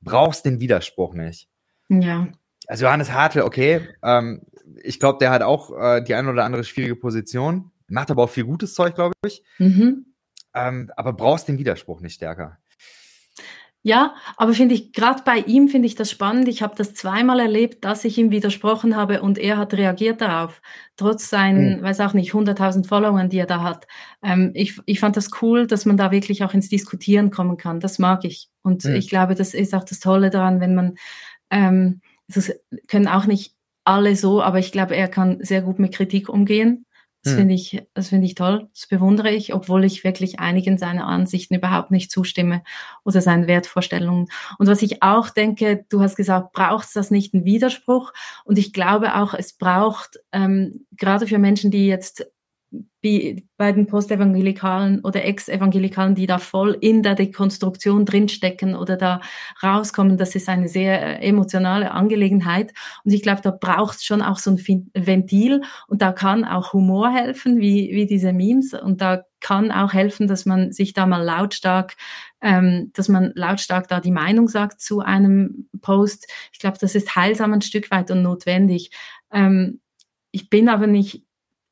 brauchst den Widerspruch nicht. Ja. Also Johannes Hartl, okay, ähm, ich glaube, der hat auch äh, die eine oder andere schwierige Position, macht aber auch viel gutes Zeug, glaube ich. Mhm. Ähm, aber brauchst den Widerspruch nicht stärker. Ja, aber finde ich, gerade bei ihm finde ich das spannend. Ich habe das zweimal erlebt, dass ich ihm widersprochen habe und er hat reagiert darauf, trotz seinen, mhm. weiß auch nicht, 100.000 Followern, die er da hat. Ähm, ich, ich fand das cool, dass man da wirklich auch ins Diskutieren kommen kann. Das mag ich. Und mhm. ich glaube, das ist auch das Tolle daran, wenn man, ähm, das können auch nicht alle so, aber ich glaube, er kann sehr gut mit Kritik umgehen. Das hm. finde ich, das finde ich toll. Das bewundere ich, obwohl ich wirklich einigen seiner Ansichten überhaupt nicht zustimme oder seinen Wertvorstellungen. Und was ich auch denke, du hast gesagt, braucht es das nicht einen Widerspruch? Und ich glaube auch, es braucht ähm, gerade für Menschen, die jetzt bei den Postevangelikalen oder Ex-Evangelikalen, die da voll in der Dekonstruktion drinstecken oder da rauskommen, das ist eine sehr äh, emotionale Angelegenheit. Und ich glaube, da braucht es schon auch so ein Ventil und da kann auch Humor helfen, wie, wie diese Memes. Und da kann auch helfen, dass man sich da mal lautstark, ähm, dass man lautstark da die Meinung sagt zu einem Post. Ich glaube, das ist heilsam ein Stück weit und notwendig. Ähm, ich bin aber nicht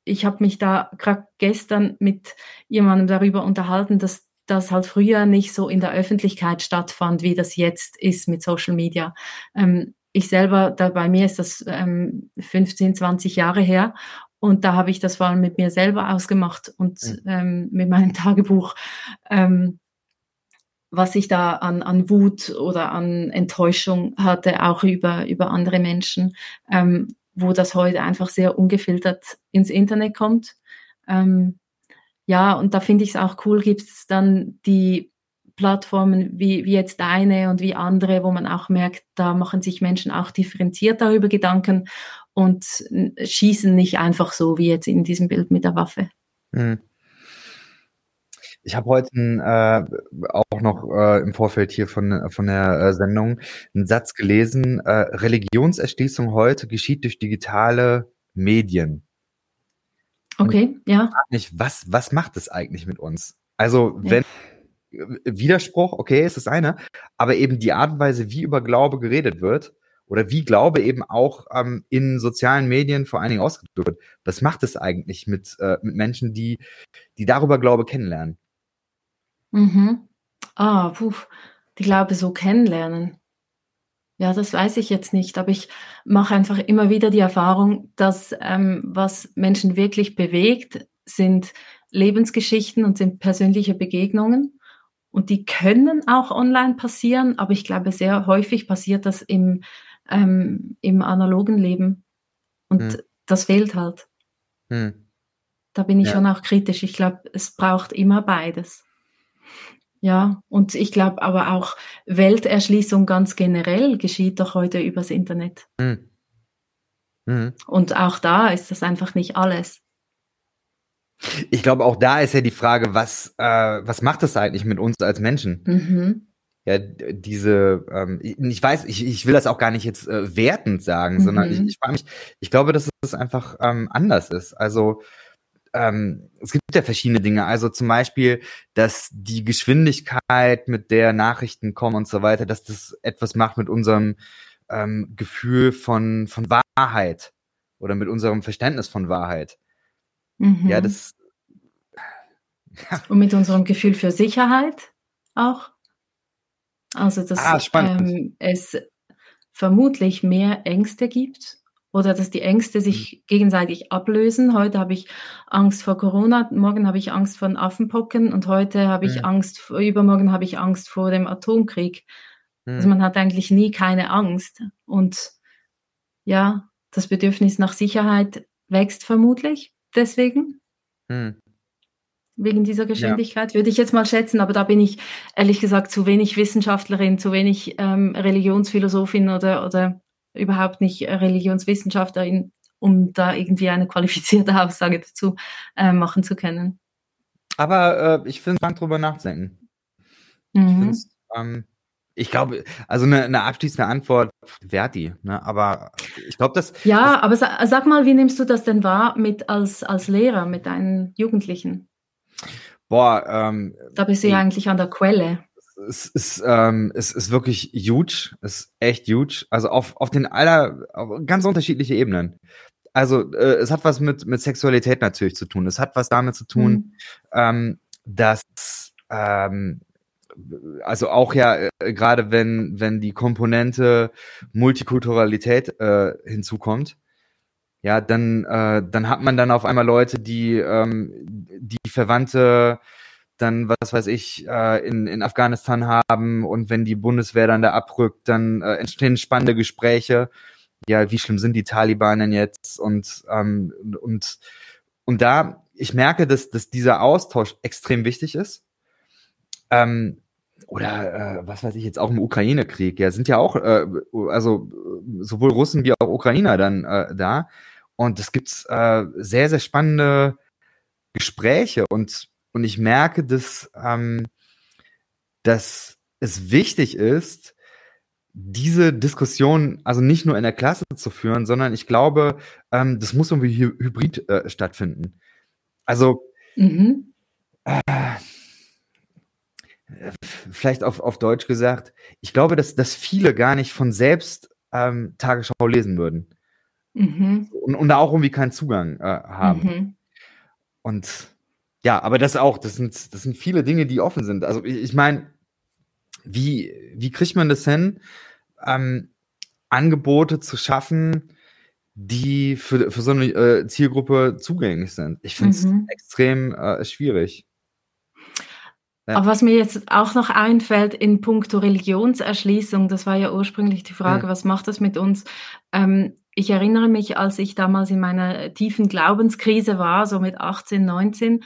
ich habe mich da gerade gestern mit jemandem darüber unterhalten, dass das halt früher nicht so in der Öffentlichkeit stattfand, wie das jetzt ist mit Social Media. Ähm, ich selber, da bei mir ist das ähm, 15, 20 Jahre her und da habe ich das vor allem mit mir selber ausgemacht und mhm. ähm, mit meinem (laughs) Tagebuch, ähm, was ich da an, an Wut oder an Enttäuschung hatte, auch über, über andere Menschen. Ähm, wo das heute einfach sehr ungefiltert ins Internet kommt. Ähm, ja, und da finde ich es auch cool, gibt es dann die Plattformen wie, wie jetzt deine und wie andere, wo man auch merkt, da machen sich Menschen auch differenziert darüber Gedanken und schießen nicht einfach so wie jetzt in diesem Bild mit der Waffe. Mhm. Ich habe heute äh, auch noch äh, im Vorfeld hier von, von der äh, Sendung einen Satz gelesen. Äh, Religionserschließung heute geschieht durch digitale Medien. Okay, ja. Mich, was, was macht es eigentlich mit uns? Also, wenn ja. Widerspruch, okay, ist das eine, aber eben die Art und Weise, wie über Glaube geredet wird, oder wie Glaube eben auch ähm, in sozialen Medien vor allen Dingen ausgedrückt wird. Was macht es eigentlich mit, äh, mit Menschen, die, die darüber Glaube kennenlernen? Mhm. Ah, puh, die Glaube so kennenlernen. Ja, das weiß ich jetzt nicht, aber ich mache einfach immer wieder die Erfahrung, dass ähm, was Menschen wirklich bewegt, sind Lebensgeschichten und sind persönliche Begegnungen. Und die können auch online passieren, aber ich glaube, sehr häufig passiert das im, ähm, im analogen Leben. Und hm. das fehlt halt. Hm. Da bin ich ja. schon auch kritisch. Ich glaube, es braucht immer beides. Ja, und ich glaube aber auch Welterschließung ganz generell geschieht doch heute übers Internet. Mhm. Mhm. Und auch da ist das einfach nicht alles. Ich glaube, auch da ist ja die Frage, was, äh, was macht das eigentlich mit uns als Menschen? Mhm. Ja, diese, ähm, ich weiß, ich, ich will das auch gar nicht jetzt äh, wertend sagen, sondern ich, mhm. ich frage mich, ich glaube, dass es einfach ähm, anders ist. Also ähm, es gibt ja verschiedene Dinge. Also zum Beispiel, dass die Geschwindigkeit, mit der Nachrichten kommen und so weiter, dass das etwas macht mit unserem ähm, Gefühl von, von Wahrheit oder mit unserem Verständnis von Wahrheit. Mhm. Ja, das. Ja. Und mit unserem Gefühl für Sicherheit auch. Also, dass ah, ähm, es vermutlich mehr Ängste gibt oder dass die Ängste mhm. sich gegenseitig ablösen. Heute habe ich Angst vor Corona, morgen habe ich Angst vor Affenpocken und heute habe ich mhm. Angst, übermorgen habe ich Angst vor dem Atomkrieg. Also mhm. Also man hat eigentlich nie keine Angst. Und ja, das Bedürfnis nach Sicherheit wächst vermutlich deswegen. Mhm. Wegen dieser Geschwindigkeit, ja. würde ich jetzt mal schätzen, aber da bin ich ehrlich gesagt zu wenig Wissenschaftlerin, zu wenig ähm, Religionsphilosophin oder, oder überhaupt nicht Religionswissenschaftlerin, um da irgendwie eine qualifizierte (laughs) Aussage dazu äh, machen zu können. Aber äh, ich finde es spannend, drüber nachzudenken. Mhm. Ich, ähm, ich glaube, also eine, eine abschließende Antwort Verti, ne? aber ich glaube, dass. Ja, das, aber sa sag mal, wie nimmst du das denn wahr mit als, als Lehrer mit deinen Jugendlichen? Boah, ähm, da bist du ja eigentlich an der Quelle es ist, ähm, es ist wirklich huge, es ist echt huge. Also auf, auf den aller, auf ganz unterschiedliche Ebenen. Also äh, es hat was mit, mit Sexualität natürlich zu tun. Es hat was damit zu tun, mhm. ähm, dass ähm, also auch ja, äh, gerade wenn, wenn die Komponente Multikulturalität äh, hinzukommt, ja, dann, äh, dann hat man dann auf einmal Leute, die, ähm, die Verwandte dann, was weiß ich, äh, in, in Afghanistan haben und wenn die Bundeswehr dann da abrückt, dann äh, entstehen spannende Gespräche. Ja, wie schlimm sind die Taliban denn jetzt? Und, ähm, und, und da, ich merke, dass, dass dieser Austausch extrem wichtig ist. Ähm, oder äh, was weiß ich jetzt auch im Ukraine-Krieg, ja, sind ja auch, äh, also sowohl Russen wie auch Ukrainer dann äh, da. Und es gibt äh, sehr, sehr spannende Gespräche und, und ich merke, dass, ähm, dass es wichtig ist, diese Diskussion also nicht nur in der Klasse zu führen, sondern ich glaube, ähm, das muss irgendwie hybrid äh, stattfinden. Also mhm. äh, vielleicht auf, auf Deutsch gesagt, ich glaube, dass, dass viele gar nicht von selbst ähm, Tagesschau lesen würden. Mhm. Und, und da auch irgendwie keinen Zugang äh, haben. Mhm. Und ja, aber das auch, das sind, das sind viele Dinge, die offen sind. Also ich, ich meine, wie, wie kriegt man das hin, ähm, Angebote zu schaffen, die für, für so eine äh, Zielgruppe zugänglich sind? Ich finde es mhm. extrem äh, schwierig. Ja. Aber was mir jetzt auch noch einfällt in puncto Religionserschließung, das war ja ursprünglich die Frage, ja. was macht das mit uns? Ähm, ich erinnere mich, als ich damals in meiner tiefen Glaubenskrise war, so mit 18, 19,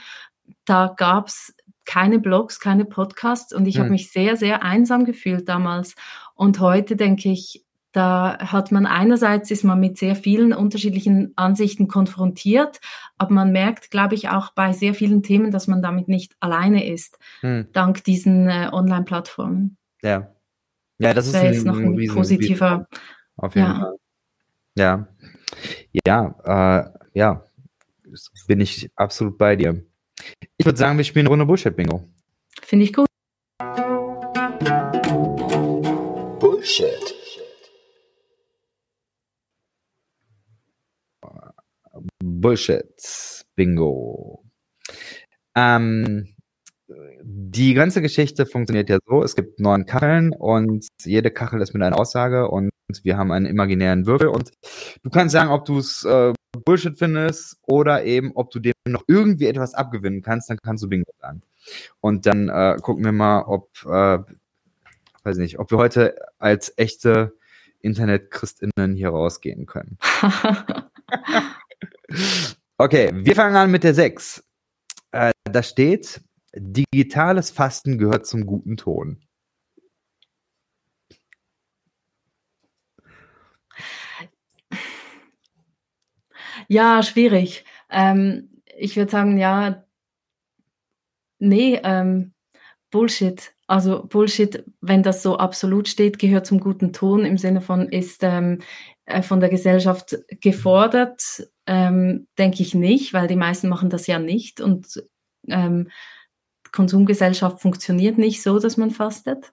da gab es keine Blogs, keine Podcasts und ich mhm. habe mich sehr, sehr einsam gefühlt damals. Und heute denke ich, da hat man einerseits ist man mit sehr vielen unterschiedlichen Ansichten konfrontiert, aber man merkt, glaube ich, auch bei sehr vielen Themen, dass man damit nicht alleine ist, hm. dank diesen äh, Online-Plattformen. Ja. Ja, das, das ist ein, noch ein, ein positiver. Auf jeden ja. Fall. Ja. Ja, äh, ja. Bin ich absolut bei dir. Ich würde sagen, wir spielen eine Runde Bullshit-Bingo. Finde ich gut. Bullshit. Bullshit. Bingo. Ähm, die ganze Geschichte funktioniert ja so, es gibt neun Kacheln und jede Kachel ist mit einer Aussage und wir haben einen imaginären Würfel und du kannst sagen, ob du es äh, Bullshit findest oder eben, ob du dem noch irgendwie etwas abgewinnen kannst, dann kannst du Bingo sagen. Und dann äh, gucken wir mal, ob, äh, weiß nicht, ob wir heute als echte Internet-Christinnen hier rausgehen können. (laughs) okay, wir fangen an mit der 6. Äh, da steht, digitales Fasten gehört zum guten Ton. Ja, schwierig. Ähm, ich würde sagen, ja, nee, ähm, Bullshit. Also Bullshit, wenn das so absolut steht, gehört zum guten Ton im Sinne von ist ähm, äh, von der Gesellschaft gefordert, ähm, denke ich nicht, weil die meisten machen das ja nicht und ähm, Konsumgesellschaft funktioniert nicht so, dass man fastet.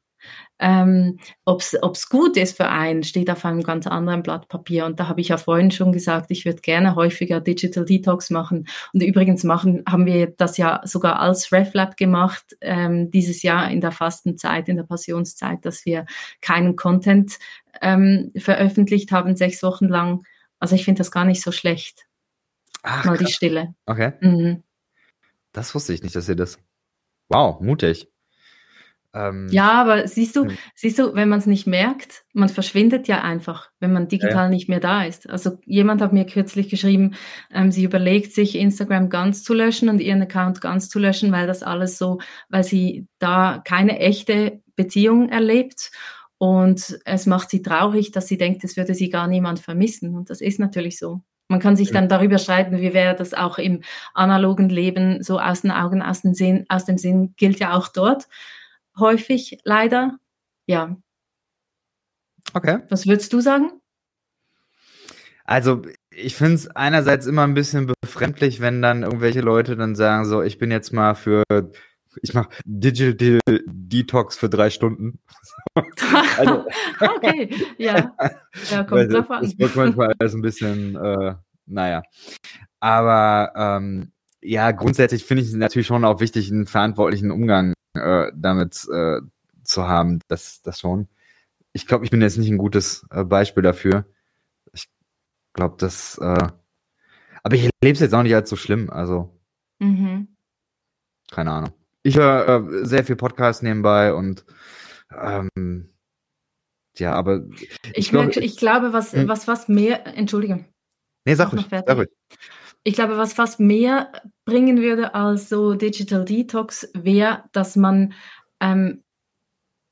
Ähm, Ob es gut ist für einen, steht auf einem ganz anderen Blatt Papier. Und da habe ich ja vorhin schon gesagt, ich würde gerne häufiger Digital Detox machen. Und übrigens machen, haben wir das ja sogar als RefLab gemacht, ähm, dieses Jahr in der Fastenzeit, in der Passionszeit, dass wir keinen Content ähm, veröffentlicht haben, sechs Wochen lang. Also ich finde das gar nicht so schlecht. Ach, Mal die Stille. Okay. Mhm. Das wusste ich nicht, dass ihr das. Wow, mutig. Ähm, ja, aber siehst du, siehst du, wenn man es nicht merkt, man verschwindet ja einfach, wenn man digital ja. nicht mehr da ist. Also jemand hat mir kürzlich geschrieben, ähm, sie überlegt sich Instagram ganz zu löschen und ihren Account ganz zu löschen, weil das alles so, weil sie da keine echte Beziehung erlebt. Und es macht sie traurig, dass sie denkt, es würde sie gar niemand vermissen. Und das ist natürlich so. Man kann sich dann darüber streiten, wie wäre das auch im analogen Leben so aus den Augen, aus dem Sinn, aus dem Sinn gilt ja auch dort häufig leider. Ja. Okay. Was würdest du sagen? Also ich finde es einerseits immer ein bisschen befremdlich, wenn dann irgendwelche Leute dann sagen, so, ich bin jetzt mal für, ich mache Digital Detox für drei Stunden. (laughs) also, okay, ja. (laughs) Ja, kommt drauf an. Das wird manchmal alles ein bisschen, äh, naja. Aber ähm, ja, grundsätzlich finde ich es natürlich schon auch wichtig, einen verantwortlichen Umgang äh, damit äh, zu haben, das, das schon. Ich glaube, ich bin jetzt nicht ein gutes äh, Beispiel dafür. Ich glaube, das, äh, aber ich lebe es jetzt auch nicht als so schlimm, also. Mhm. Keine Ahnung. Ich höre äh, sehr viel Podcast nebenbei und ähm, ja, aber ich, ich, glaub, merke, ich glaube, was, hm? was fast mehr, entschuldige. Nee, sag ruhig, sag ruhig. Ich glaube, was fast mehr bringen würde als so Digital Detox, wäre, dass man, ähm,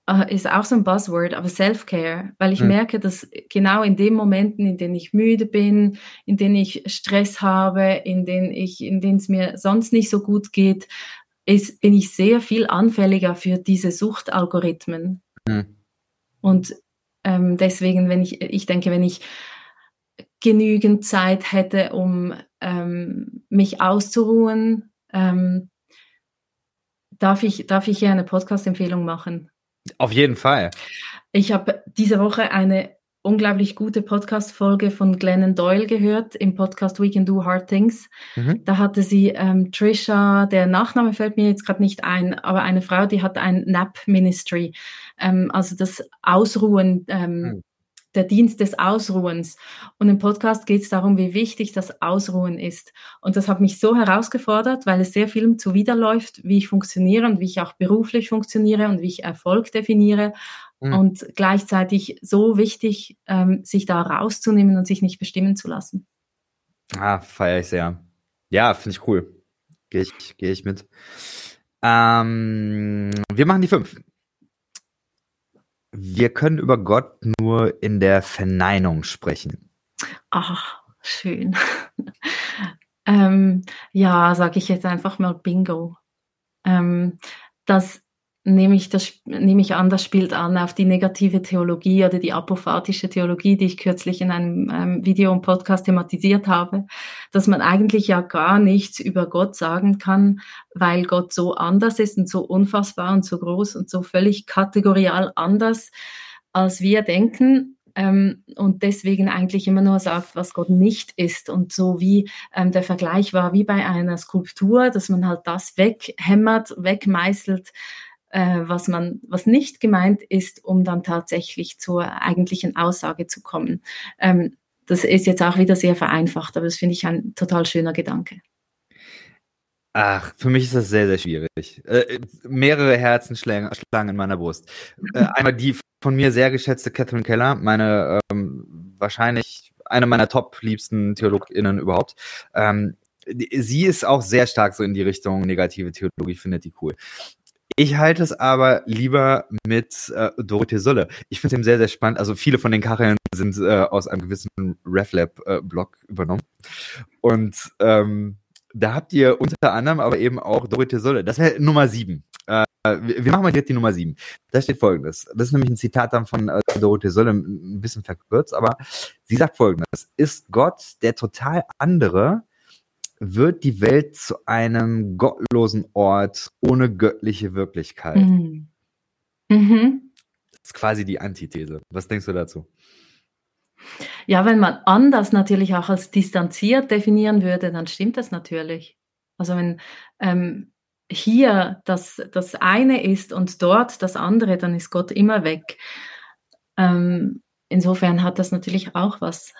äh, ist auch so ein Buzzword, aber Self-Care, weil ich hm. merke, dass genau in den Momenten, in denen ich müde bin, in denen ich Stress habe, in denen ich, in denen es mir sonst nicht so gut geht, ist, bin ich sehr viel anfälliger für diese Suchtalgorithmen. Hm. Und ähm, deswegen, wenn ich, ich denke, wenn ich genügend Zeit hätte, um ähm, mich auszuruhen, ähm, darf ich, darf ich hier eine Podcast-Empfehlung machen? Auf jeden Fall. Ich habe diese Woche eine unglaublich gute Podcast-Folge von Glennon Doyle gehört im Podcast We Can Do Hard Things. Mhm. Da hatte sie ähm, Trisha, der Nachname fällt mir jetzt gerade nicht ein, aber eine Frau, die hat ein Nap Ministry, ähm, also das Ausruhen. Ähm, mhm der Dienst des Ausruhens. Und im Podcast geht es darum, wie wichtig das Ausruhen ist. Und das hat mich so herausgefordert, weil es sehr viel zuwiderläuft, wie ich funktioniere und wie ich auch beruflich funktioniere und wie ich Erfolg definiere. Mhm. Und gleichzeitig so wichtig, ähm, sich da rauszunehmen und sich nicht bestimmen zu lassen. Ah, feiere ich sehr. Ja, finde ich cool. Gehe ich, geh ich mit. Ähm, wir machen die fünf. Wir können über Gott nur in der Verneinung sprechen. Ach, schön. (laughs) ähm, ja, sage ich jetzt einfach mal Bingo. Ähm, das nehme ich, das, nehme ich an, das spielt an auf die negative Theologie oder die apophatische Theologie, die ich kürzlich in einem ähm, Video und Podcast thematisiert habe, dass man eigentlich ja gar nichts über Gott sagen kann, weil Gott so anders ist und so unfassbar und so groß und so völlig kategorial anders, als wir denken. Ähm, und deswegen eigentlich immer nur sagt, was Gott nicht ist. Und so wie ähm, der Vergleich war, wie bei einer Skulptur, dass man halt das weghämmert, wegmeißelt, was man, was nicht gemeint ist, um dann tatsächlich zur eigentlichen Aussage zu kommen. Ähm, das ist jetzt auch wieder sehr vereinfacht, aber das finde ich ein total schöner Gedanke. Ach, für mich ist das sehr, sehr schwierig. Äh, mehrere Herzen schlagen, in meiner Brust. Äh, (laughs) einmal die von mir sehr geschätzte Catherine Keller, meine ähm, wahrscheinlich eine meiner top-liebsten TheologInnen überhaupt. Ähm, sie ist auch sehr stark so in die Richtung negative Theologie, findet die cool. Ich halte es aber lieber mit äh, Dorothee Solle. Ich finde es sehr, sehr spannend. Also viele von den Kacheln sind äh, aus einem gewissen RefLab-Blog äh, übernommen. Und ähm, da habt ihr unter anderem aber eben auch Dorothee Solle. Das wäre Nummer sieben. Äh, wir, machen mal direkt die Nummer sieben. Da steht folgendes. Das ist nämlich ein Zitat dann von äh, Dorothee Solle, ein bisschen verkürzt, aber sie sagt folgendes. Ist Gott der total andere, wird die Welt zu einem gottlosen Ort ohne göttliche Wirklichkeit. Mhm. Mhm. Das ist quasi die Antithese. Was denkst du dazu? Ja, wenn man anders natürlich auch als distanziert definieren würde, dann stimmt das natürlich. Also wenn ähm, hier das, das eine ist und dort das andere, dann ist Gott immer weg. Ähm, insofern hat das natürlich auch was.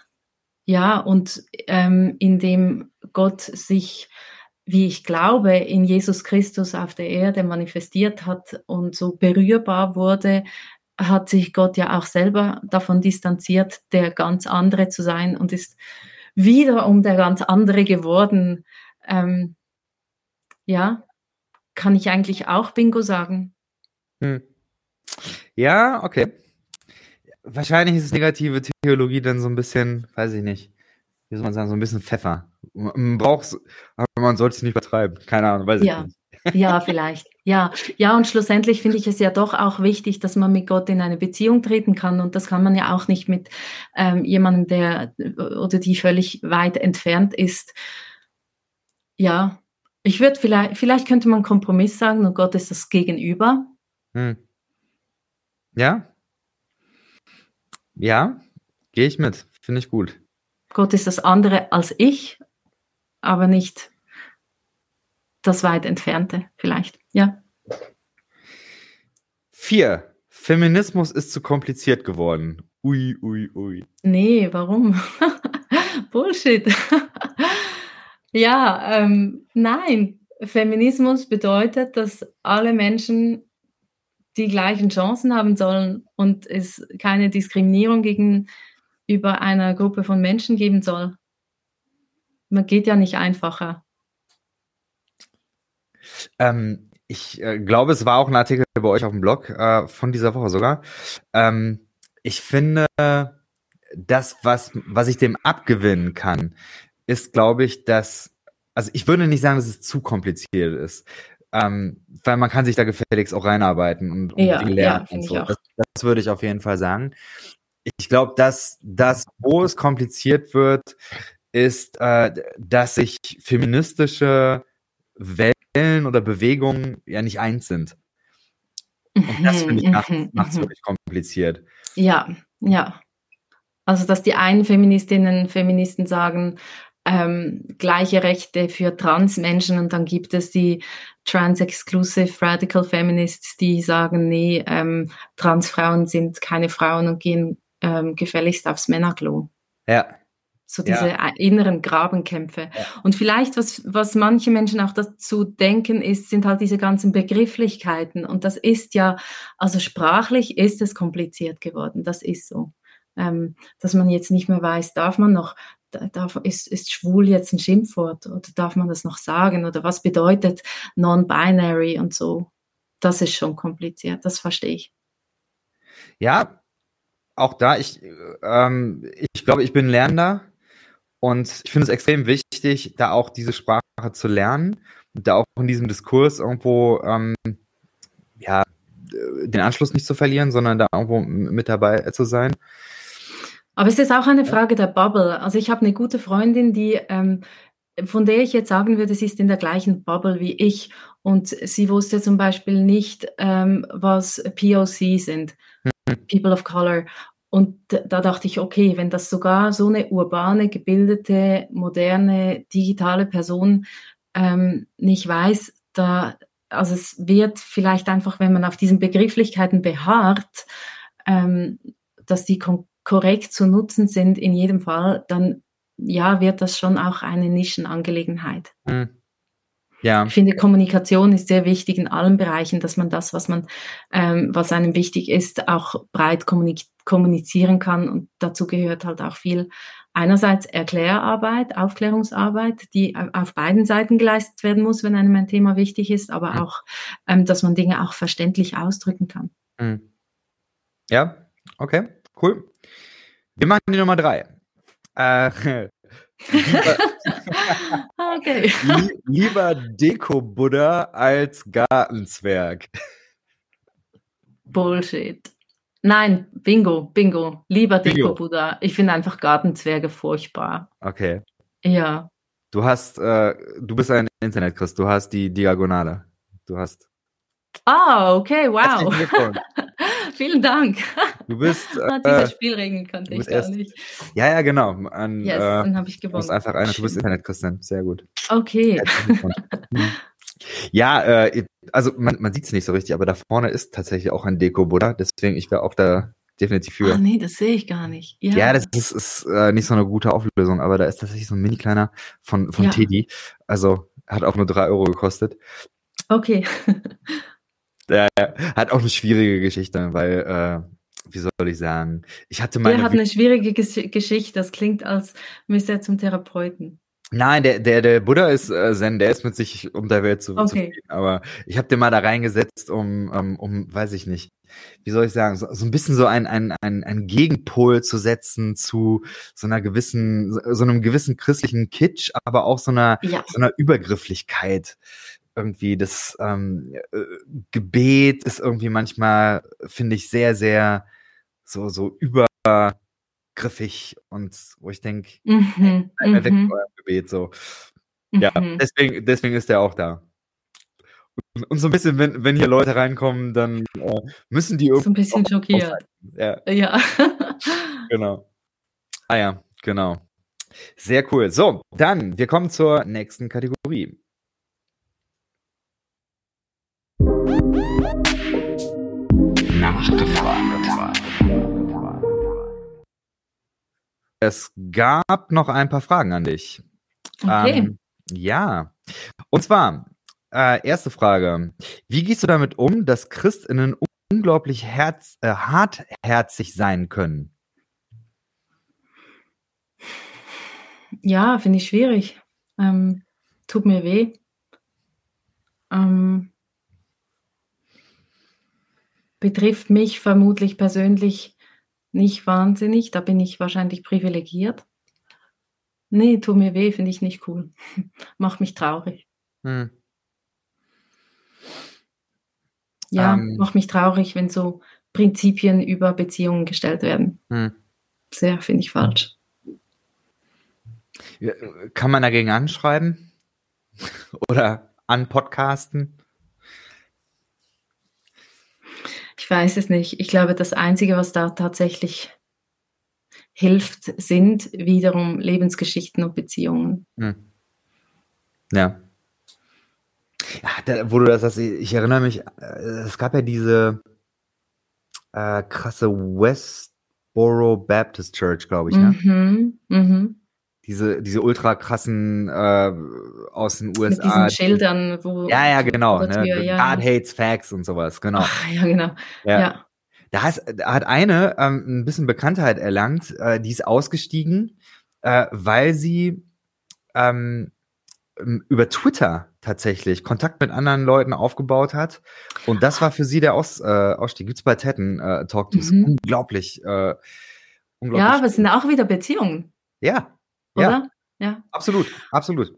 Ja, und ähm, indem Gott sich, wie ich glaube, in Jesus Christus auf der Erde manifestiert hat und so berührbar wurde, hat sich Gott ja auch selber davon distanziert, der ganz andere zu sein und ist wiederum der ganz andere geworden. Ähm, ja, kann ich eigentlich auch Bingo sagen. Hm. Ja, okay. Wahrscheinlich ist negative Theologie dann so ein bisschen, weiß ich nicht, wie soll man sagen, so ein bisschen Pfeffer. Man braucht aber man sollte es nicht übertreiben. Keine Ahnung, weiß ja. ich nicht. Ja, (laughs) vielleicht. Ja, ja, und schlussendlich finde ich es ja doch auch wichtig, dass man mit Gott in eine Beziehung treten kann. Und das kann man ja auch nicht mit ähm, jemandem, der oder die völlig weit entfernt ist. Ja, ich würde vielleicht, vielleicht könnte man Kompromiss sagen und Gott ist das Gegenüber. Hm. Ja, ja, gehe ich mit. Finde ich gut. Gott ist das andere als ich, aber nicht das weit entfernte, vielleicht. Ja. Vier. Feminismus ist zu kompliziert geworden. Ui, ui, ui. Nee, warum? (laughs) Bullshit. (laughs) ja, ähm, nein. Feminismus bedeutet, dass alle Menschen die gleichen Chancen haben sollen und es keine Diskriminierung gegenüber einer Gruppe von Menschen geben soll. Man geht ja nicht einfacher. Ähm, ich äh, glaube, es war auch ein Artikel bei euch auf dem Blog äh, von dieser Woche sogar. Ähm, ich finde, das, was, was ich dem abgewinnen kann, ist, glaube ich, dass, also ich würde nicht sagen, dass es zu kompliziert ist. Ähm, weil man kann sich da gefälligst auch reinarbeiten und, und ja, lernen ja, und so. Das, das, würde ich auf jeden Fall sagen. Ich glaube, dass das, wo es kompliziert wird, ist, äh, dass sich feministische Wellen oder Bewegungen ja nicht eins sind. Und das finde ich macht es mhm, wirklich kompliziert. Ja, ja. Also, dass die einen Feministinnen und Feministen sagen, ähm, gleiche Rechte für Transmenschen und dann gibt es die Trans-Exclusive Radical Feminists, die sagen, nee, ähm, Transfrauen sind keine Frauen und gehen ähm, gefälligst aufs Männerklo. Ja. So diese ja. inneren Grabenkämpfe. Ja. Und vielleicht, was, was manche Menschen auch dazu denken, ist, sind halt diese ganzen Begrifflichkeiten. Und das ist ja, also sprachlich ist es kompliziert geworden. Das ist so. Ähm, dass man jetzt nicht mehr weiß, darf man noch, darf, ist, ist schwul jetzt ein Schimpfwort oder darf man das noch sagen oder was bedeutet non-binary und so. Das ist schon kompliziert, das verstehe ich. Ja, auch da, ich, ähm, ich glaube, ich bin Lernender und ich finde es extrem wichtig, da auch diese Sprache zu lernen und da auch in diesem Diskurs irgendwo ähm, ja, den Anschluss nicht zu verlieren, sondern da irgendwo mit dabei zu sein. Aber es ist auch eine Frage der Bubble. Also ich habe eine gute Freundin, die ähm, von der ich jetzt sagen würde, sie ist in der gleichen Bubble wie ich und sie wusste zum Beispiel nicht, ähm, was POC sind, hm. People of Color. Und da dachte ich, okay, wenn das sogar so eine urbane, gebildete, moderne, digitale Person ähm, nicht weiß, da, also es wird vielleicht einfach, wenn man auf diesen Begrifflichkeiten beharrt, ähm, dass die kon korrekt zu nutzen sind in jedem Fall, dann ja, wird das schon auch eine Nischenangelegenheit. Mhm. Ja. Ich finde, Kommunikation ist sehr wichtig in allen Bereichen, dass man das, was man, ähm, was einem wichtig ist, auch breit kommunizieren kann. Und dazu gehört halt auch viel einerseits Erklärarbeit, Aufklärungsarbeit, die auf beiden Seiten geleistet werden muss, wenn einem ein Thema wichtig ist, aber mhm. auch, ähm, dass man Dinge auch verständlich ausdrücken kann. Mhm. Ja, okay, cool. Wir machen die Nummer drei. Äh, lieber, (laughs) okay. (laughs) lieber Deko-Buddha als Gartenzwerg. Bullshit. Nein, Bingo, Bingo. Lieber Deko-Buddha. Ich finde einfach Gartenzwerge furchtbar. Okay. Ja. Du hast, äh, du bist ein Internet, Chris. Du hast die Diagonale. Du hast. Ah, oh, okay, wow. (laughs) Vielen Dank. Du bist. (laughs) Äh, diese Spielregeln kannte ich gar erst, nicht. Ja, ja, genau. An, yes, äh, dann habe ich gewonnen. Du bist einfach einer, du bist Internet-Christian. Sehr gut. Okay. (laughs) ja, äh, also man, man sieht es nicht so richtig, aber da vorne ist tatsächlich auch ein Deko-Buddha. Deswegen, ich wäre auch da definitiv für. Ach nee, das sehe ich gar nicht. Ja, ja das ist, ist äh, nicht so eine gute Auflösung, aber da ist tatsächlich so ein mini kleiner von, von ja. Teddy. Also hat auch nur drei Euro gekostet. Okay. Der (laughs) hat auch eine schwierige Geschichte, weil, äh, wie soll ich sagen, ich hatte meine. Der hat eine schwierige Geschichte, das klingt, als müsste er zum Therapeuten. Nein, der, der, der Buddha ist äh, Zen, der ist mit sich um der Welt zu, okay. zu aber ich habe den mal da reingesetzt, um, um, um, weiß ich nicht, wie soll ich sagen, so, so ein bisschen so ein, ein, ein, ein Gegenpol zu setzen zu so einer gewissen, so einem gewissen christlichen Kitsch, aber auch so einer, ja. so einer Übergrifflichkeit irgendwie das ähm, äh, Gebet ist irgendwie manchmal, finde ich, sehr, sehr so, so übergriffig und wo ich denke, mhm, weg von mhm. eurem Gebet so. Ja, mhm. deswegen, deswegen ist er auch da. Und, und, so ein bisschen, wenn, wenn hier Leute reinkommen, dann äh, müssen die irgendwie. So ein bisschen schockiert. Ja. ja. (laughs) (laughs) genau. Ah ja, genau. Sehr cool. So, dann, wir kommen zur nächsten Kategorie. Nachgefragt. Es gab noch ein paar Fragen an dich. Okay. Ähm, ja. Und zwar, äh, erste Frage. Wie gehst du damit um, dass Christinnen unglaublich herz, äh, hartherzig sein können? Ja, finde ich schwierig. Ähm, tut mir weh. Ähm, betrifft mich vermutlich persönlich nicht wahnsinnig. Da bin ich wahrscheinlich privilegiert. Nee, tut mir weh, finde ich nicht cool. (laughs) Macht mich traurig. Hm. Ja, Ähm. macht mich traurig, wenn so Prinzipien über Beziehungen gestellt werden. Hm. Sehr, finde ich falsch. Kann man dagegen anschreiben? (laughs) Oder anpodcasten? Ich weiß es nicht. Ich glaube, das Einzige, was da tatsächlich hilft, sind wiederum Lebensgeschichten und Beziehungen. Hm. Ja. ja da, wo du das sagst, ich, erinnere mich, äh, es gab ja diese äh, krasse Westboro Baptist Church, glaube ich, ne? Mhm, mhm. Diese, diese ultra krassen äh, aus den USA. Mit diesen Schildern, wo. Ja, ja, genau. Ne? Tür, God ja. hates facts und sowas, genau. Ach, ja, genau. Ja. Ja. Da, ist, da hat eine ähm, ein bisschen Bekanntheit erlangt, äh, die ist ausgestiegen, äh, weil sie ähm, über Twitter tatsächlich Kontakt mit anderen Leuten aufgebaut hat. Und das war für sie der Aus, äh, Ausstieg. Gibt's bei Tetten äh, Talk Mhm. unglaublich, äh, unglaublich. ja, aber es sind auch wieder Beziehungen, ja, oder? ja, Ja. absolut, absolut.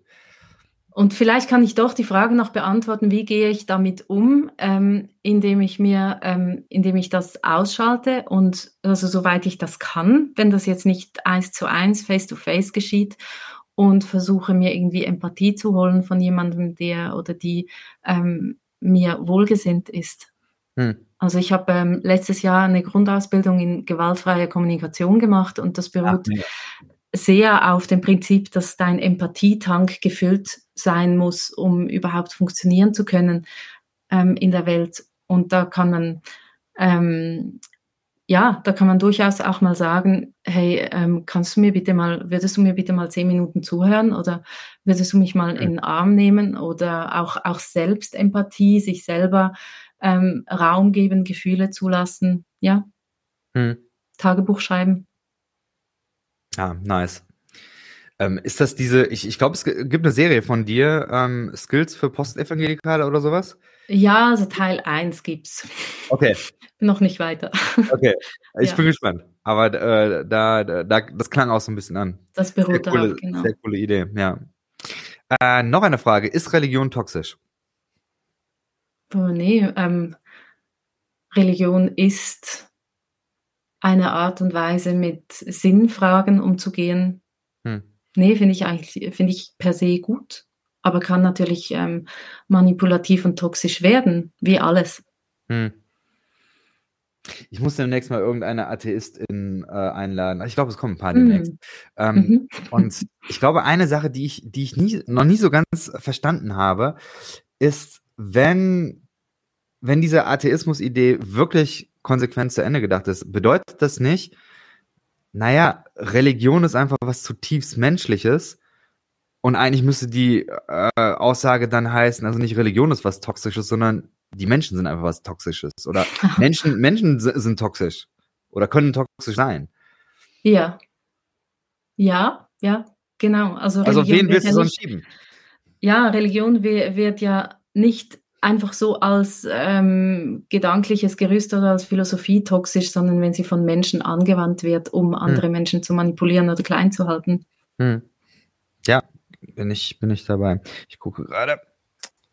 Und vielleicht kann ich doch die Frage noch beantworten, wie gehe ich damit um, ähm, indem ich mir, ähm, indem ich das ausschalte und also soweit ich das kann, wenn das jetzt nicht eins zu eins, face to face geschieht und versuche mir irgendwie Empathie zu holen von jemandem, der oder die ähm, mir wohlgesinnt ist. Hm. Also ich habe ähm, letztes Jahr eine Grundausbildung in gewaltfreier Kommunikation gemacht und das beruht mega. Sehr auf dem Prinzip, dass dein Empathietank gefüllt sein muss, um überhaupt funktionieren zu können ähm, in der Welt. Und da kann man, ähm, ja, da kann man durchaus auch mal sagen, hey, ähm, kannst du mir bitte mal, würdest du mir bitte mal zehn Minuten zuhören oder würdest du mich mal in den Arm nehmen oder auch, auch Selbstempathie, sich selber ähm, Raum geben, Gefühle zulassen, ja, Hm. Tagebuch schreiben. Ja, nice. Ähm, ist das diese, ich, ich glaube, es gibt eine Serie von dir, ähm, Skills für Postevangelikale oder sowas? Ja, also Teil 1 gibt's. Okay, (laughs) Noch nicht weiter. okay. Ich Ja. bin gespannt. Aber äh, da, da, da, das klang auch so ein bisschen an. Das Sehr beruht coole, darauf, genau. sehr coole Idee, ja. Äh, noch eine Frage. Ist Religion toxisch? Oh, nee, ähm, Religion ist eine Art und Weise, mit Sinnfragen umzugehen. Hm. Nee, finde ich eigentlich, finde ich per se gut, aber kann natürlich ähm, manipulativ und toxisch werden, wie alles. Hm. Ich muss demnächst mal irgendeine Atheistin äh, einladen. Ich glaube, es kommen ein paar demnächst. Hm. Ähm, Mhm. Und ich glaube, eine Sache, die ich, die ich nie, noch nie so ganz verstanden habe, ist, wenn, wenn diese Atheismus-Idee wirklich konsequent zu Ende gedacht ist, bedeutet das nicht, naja, Religion ist einfach was zutiefst Menschliches. Und eigentlich müsste die äh, Aussage dann heißen, also nicht Religion ist was Toxisches, sondern die Menschen sind einfach was Toxisches. Oder (laughs) Menschen, Menschen si- sind toxisch. Oder können toxisch sein. Ja. Ja, ja, genau. Also, Also auf wen willst ja du nicht- sonst schieben? Ja, Religion wird ja nicht einfach so als ähm, gedankliches Gerüst oder als Philosophie toxisch, sondern wenn sie von Menschen angewandt wird, um andere Menschen zu manipulieren oder klein zu halten. Hm. Ja, bin ich, bin ich dabei. Ich gucke gerade.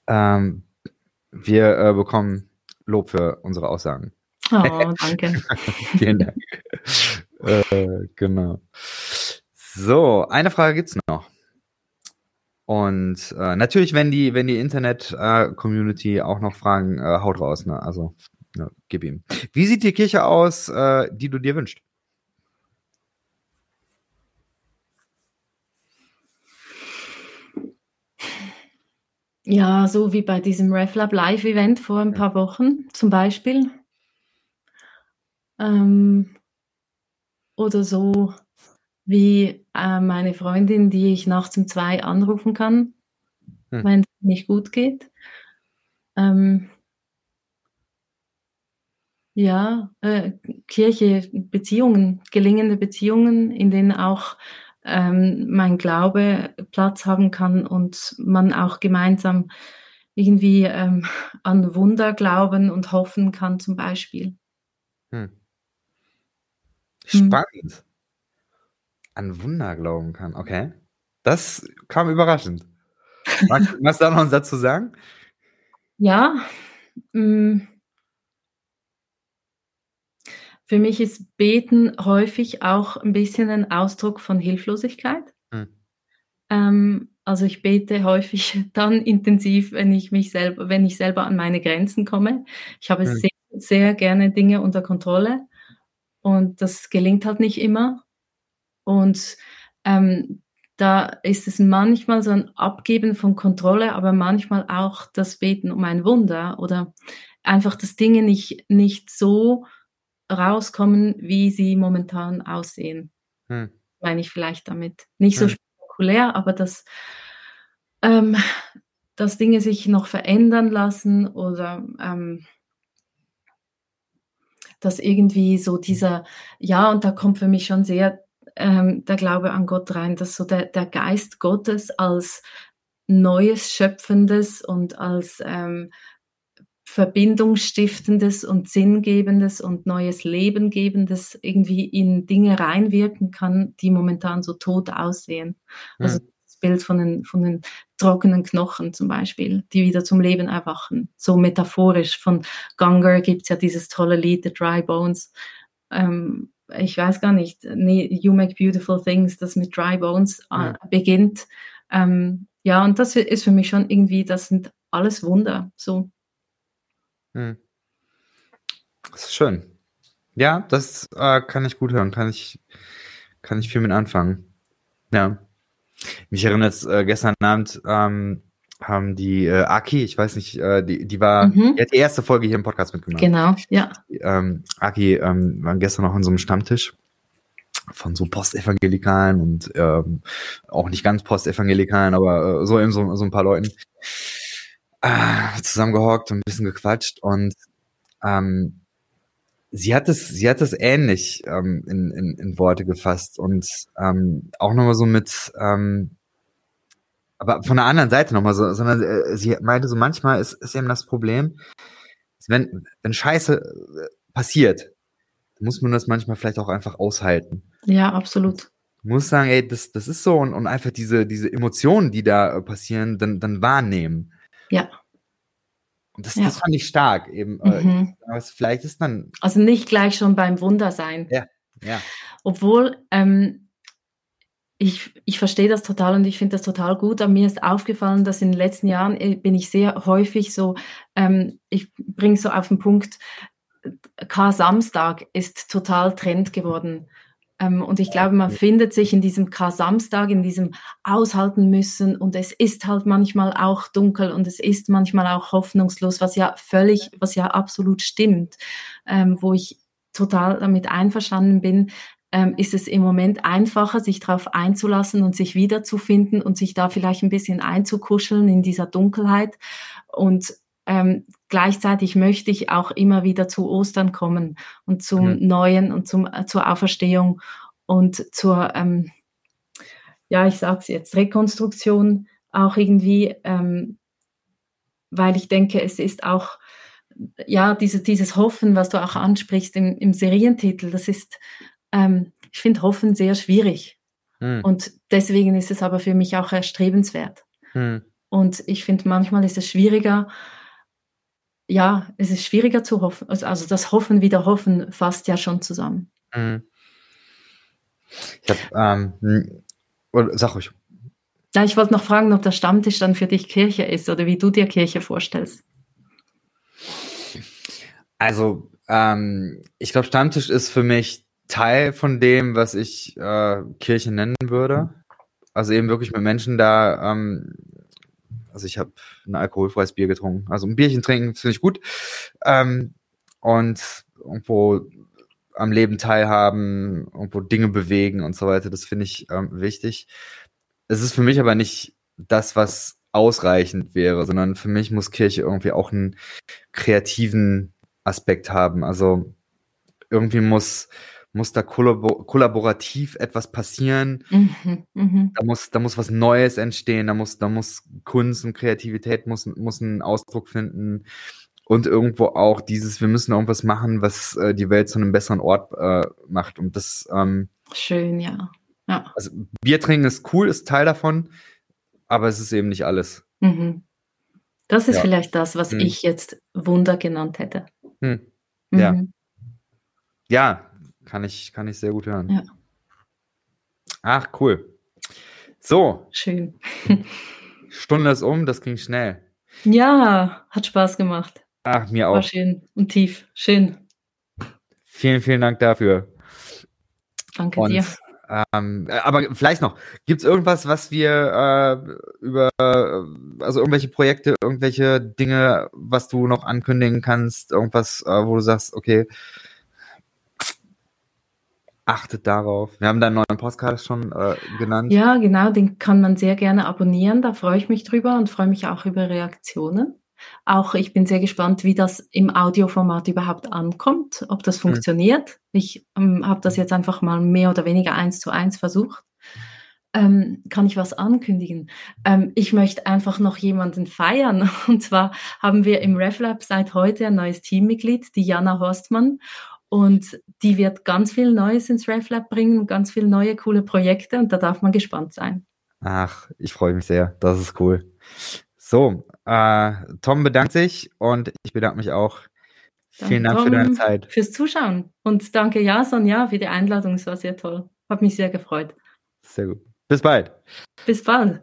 Ähm, wir äh, bekommen Lob für unsere Aussagen. Oh, (laughs) danke. (laughs) Vielen Dank. äh, genau. So, eine Frage gibt's noch. Und äh, natürlich, wenn die, wenn die Internet-Community auch noch Fragen, äh, haut raus, ne? Also, ja, gib ihm. Wie sieht die Kirche aus, äh, die du dir wünschst? Ja, so wie bei diesem RefLab Live-Event vor ein paar Wochen zum Beispiel. Ähm, oder so wie äh, meine Freundin, die ich nachts um zwei anrufen kann, hm. wenn es nicht gut geht. Ähm, ja, äh, Kirche, Beziehungen, gelingende Beziehungen, in denen auch ähm, mein Glaube Platz haben kann und man auch gemeinsam irgendwie ähm, an Wunder glauben und hoffen kann, zum Beispiel. Hm. hm. Spannend. Hm. An Wunder glauben kann, okay. Das kam überraschend. (laughs) Magst du da noch einen Satz zu sagen? Ja. Mh, hm. Für mich ist Beten häufig auch ein bisschen ein Ausdruck von Hilflosigkeit. Hm. Ähm, also ich bete häufig (laughs) dann intensiv, wenn ich mich selber, wenn ich selber an meine Grenzen komme. Ich habe hm. sehr, sehr gerne Dinge unter Kontrolle und das gelingt halt nicht immer. Und ähm, da ist es manchmal so ein Abgeben von Kontrolle, aber manchmal auch das Beten um ein Wunder oder einfach, dass Dinge nicht, nicht so rauskommen, wie sie momentan aussehen. Hm. Meine ich vielleicht damit. Nicht so hm. spektakulär, aber dass, ähm, dass Dinge sich noch verändern lassen oder ähm, dass irgendwie so dieser, ja, und da kommt für mich schon sehr ähm, der Glaube an Gott rein, dass so der, der Geist Gottes als Neues, Schöpfendes und als ähm, Verbindungsstiftendes und Sinngebendes und neues Leben gebendes irgendwie in Dinge reinwirken kann, die momentan so tot aussehen. Also hm. das Bild von den, von den trockenen Knochen zum Beispiel, die wieder zum Leben erwachen. So metaphorisch. Von Gunger gibt es ja dieses tolle Lied, The Dry Bones. Ähm, ich weiß gar nicht, You Make Beautiful Things, das mit Dry Bones äh, hm. beginnt. Ähm, ja, und das ist für mich schon irgendwie, das sind alles Wunder. So hm. Das ist schön. Ja, das äh, kann ich gut hören. Kann ich, kann ich viel mit anfangen. Ja. Mich erinnert äh, gestern Abend ähm, haben die äh, Aki, ich weiß nicht, äh, die, die war, mhm. die hat die erste Folge hier im Podcast mitgemacht. Genau, ja. ähm, Aki ähm, waren gestern noch an so einem Stammtisch von so Postevangelikalen und ähm, auch nicht ganz Postevangelikalen, aber äh, so eben so, so ein paar Leuten äh, zusammengehockt und ein bisschen gequatscht und ähm, sie hat es, sie hat es ähnlich ähm, in, in, in Worte gefasst und ähm, auch nochmal so mit, ähm, aber von der anderen Seite nochmal so, sondern äh, sie meinte so, manchmal ist, ist eben das Problem, wenn, wenn Scheiße äh, passiert, muss man das manchmal vielleicht auch einfach aushalten. Ja, absolut. muss sagen, ey, das, das ist so und, und einfach diese, diese Emotionen, die da äh, passieren, dann, dann wahrnehmen. Ja. Und das, ja. das fand ich stark eben. Äh, mhm. Aber vielleicht ist dann. Also nicht gleich schon beim Wunder sein. Ja, ja. Obwohl, ähm, ich, ich verstehe das total und ich finde das total gut. Aber mir ist aufgefallen, dass in den letzten Jahren äh, bin ich sehr häufig so, ähm, ich bringe so auf den Punkt, K-Samstag ist total Trend geworden. Ähm, und ich glaube, man findet sich in diesem K-Samstag, in diesem Aushalten müssen. Und es ist halt manchmal auch dunkel und es ist manchmal auch hoffnungslos, was ja völlig, was ja absolut stimmt, ähm, wo ich total damit einverstanden bin, ähm, ist es im Moment einfacher, sich darauf einzulassen und sich wiederzufinden und sich da vielleicht ein bisschen einzukuscheln in dieser Dunkelheit. Und ähm, gleichzeitig möchte ich auch immer wieder zu Ostern kommen und zum mhm. Neuen und zum, äh, zur Auferstehung und zur, ähm, ja, ich sage es jetzt, Rekonstruktion auch irgendwie, ähm, weil ich denke, es ist auch, ja, diese, dieses Hoffen, was du auch ansprichst im, im Serientitel, das ist, ähm, ich finde Hoffen sehr schwierig. Mhm. Und deswegen ist es aber für mich auch erstrebenswert. Mhm. Und ich finde, manchmal ist es schwieriger, ja, es ist schwieriger zu hoffen. Also, also das Hoffen wieder Hoffen fasst ja schon zusammen. Mhm. Ich habe, ähm, sag ruhig. Ja, ich wollte noch fragen, ob der Stammtisch dann für dich Kirche ist oder wie du dir Kirche vorstellst. Also, ähm, ich glaube, Stammtisch ist für mich Teil von dem, was ich äh, Kirche nennen würde. Also eben wirklich mit Menschen da ähm, also ich habe ein alkoholfreies Bier getrunken. Also ein Bierchen trinken finde ich gut. Ähm, und irgendwo am Leben teilhaben, irgendwo Dinge bewegen und so weiter. Das finde ich ähm, wichtig. Es ist für mich aber nicht das, was ausreichend wäre, sondern für mich muss Kirche irgendwie auch einen kreativen Aspekt haben. Also irgendwie muss, muss da kollabor kollaborativ etwas passieren. Mhm, mh. Da muss, da muss was Neues entstehen. Da muss, da muss Kunst und Kreativität muss, muss einen Ausdruck finden. Und irgendwo auch dieses, wir müssen irgendwas machen, was äh, die Welt zu einem besseren Ort äh, macht. Und das, ähm, Schön, ja. ja. Also Bier trinken ist cool, ist Teil davon, aber es ist eben nicht alles. Mhm. Das ist ja. vielleicht das, was mhm. ich jetzt Wunder genannt hätte. Hm. Ja. Mhm. Ja, kann ich, kann ich sehr gut hören. Ja. Ach, cool. So. Schön. (laughs) Stunde ist um, das ging schnell. Ja, hat Spaß gemacht. Ach, mir auch. War schön und tief. Schön. Vielen, vielen Dank dafür. Danke und, dir. Ähm, aber vielleicht noch, gibt es irgendwas, was wir äh, über, also irgendwelche Projekte, irgendwelche Dinge, was du noch ankündigen kannst, irgendwas, äh, wo du sagst, okay, achtet darauf. Wir haben deinen neuen Podcast schon äh, genannt. Ja, genau, den kann man sehr gerne abonnieren. Da freue ich mich drüber und freue mich auch über Reaktionen. Auch ich bin sehr gespannt, wie das im Audioformat überhaupt ankommt, ob das hm. funktioniert. Ich ähm, habe das jetzt einfach mal mehr oder weniger eins zu eins versucht. Ähm, kann ich was ankündigen? Ähm, ich möchte einfach noch jemanden feiern. (laughs) Und zwar haben wir im RefLab seit heute ein neues Teammitglied, die Jana Horstmann. Und die wird ganz viel Neues ins RefLab bringen, ganz viele neue coole Projekte und da darf man gespannt sein. Ach, ich freue mich sehr. Das ist cool. So, äh, Tom bedankt sich und ich bedanke mich auch. Danke, Vielen Dank Tom, für deine Zeit. Fürs Zuschauen. Und danke Jason, ja, für die Einladung. Es war sehr toll. Hat mich sehr gefreut. Sehr gut. Bis bald. Bis bald.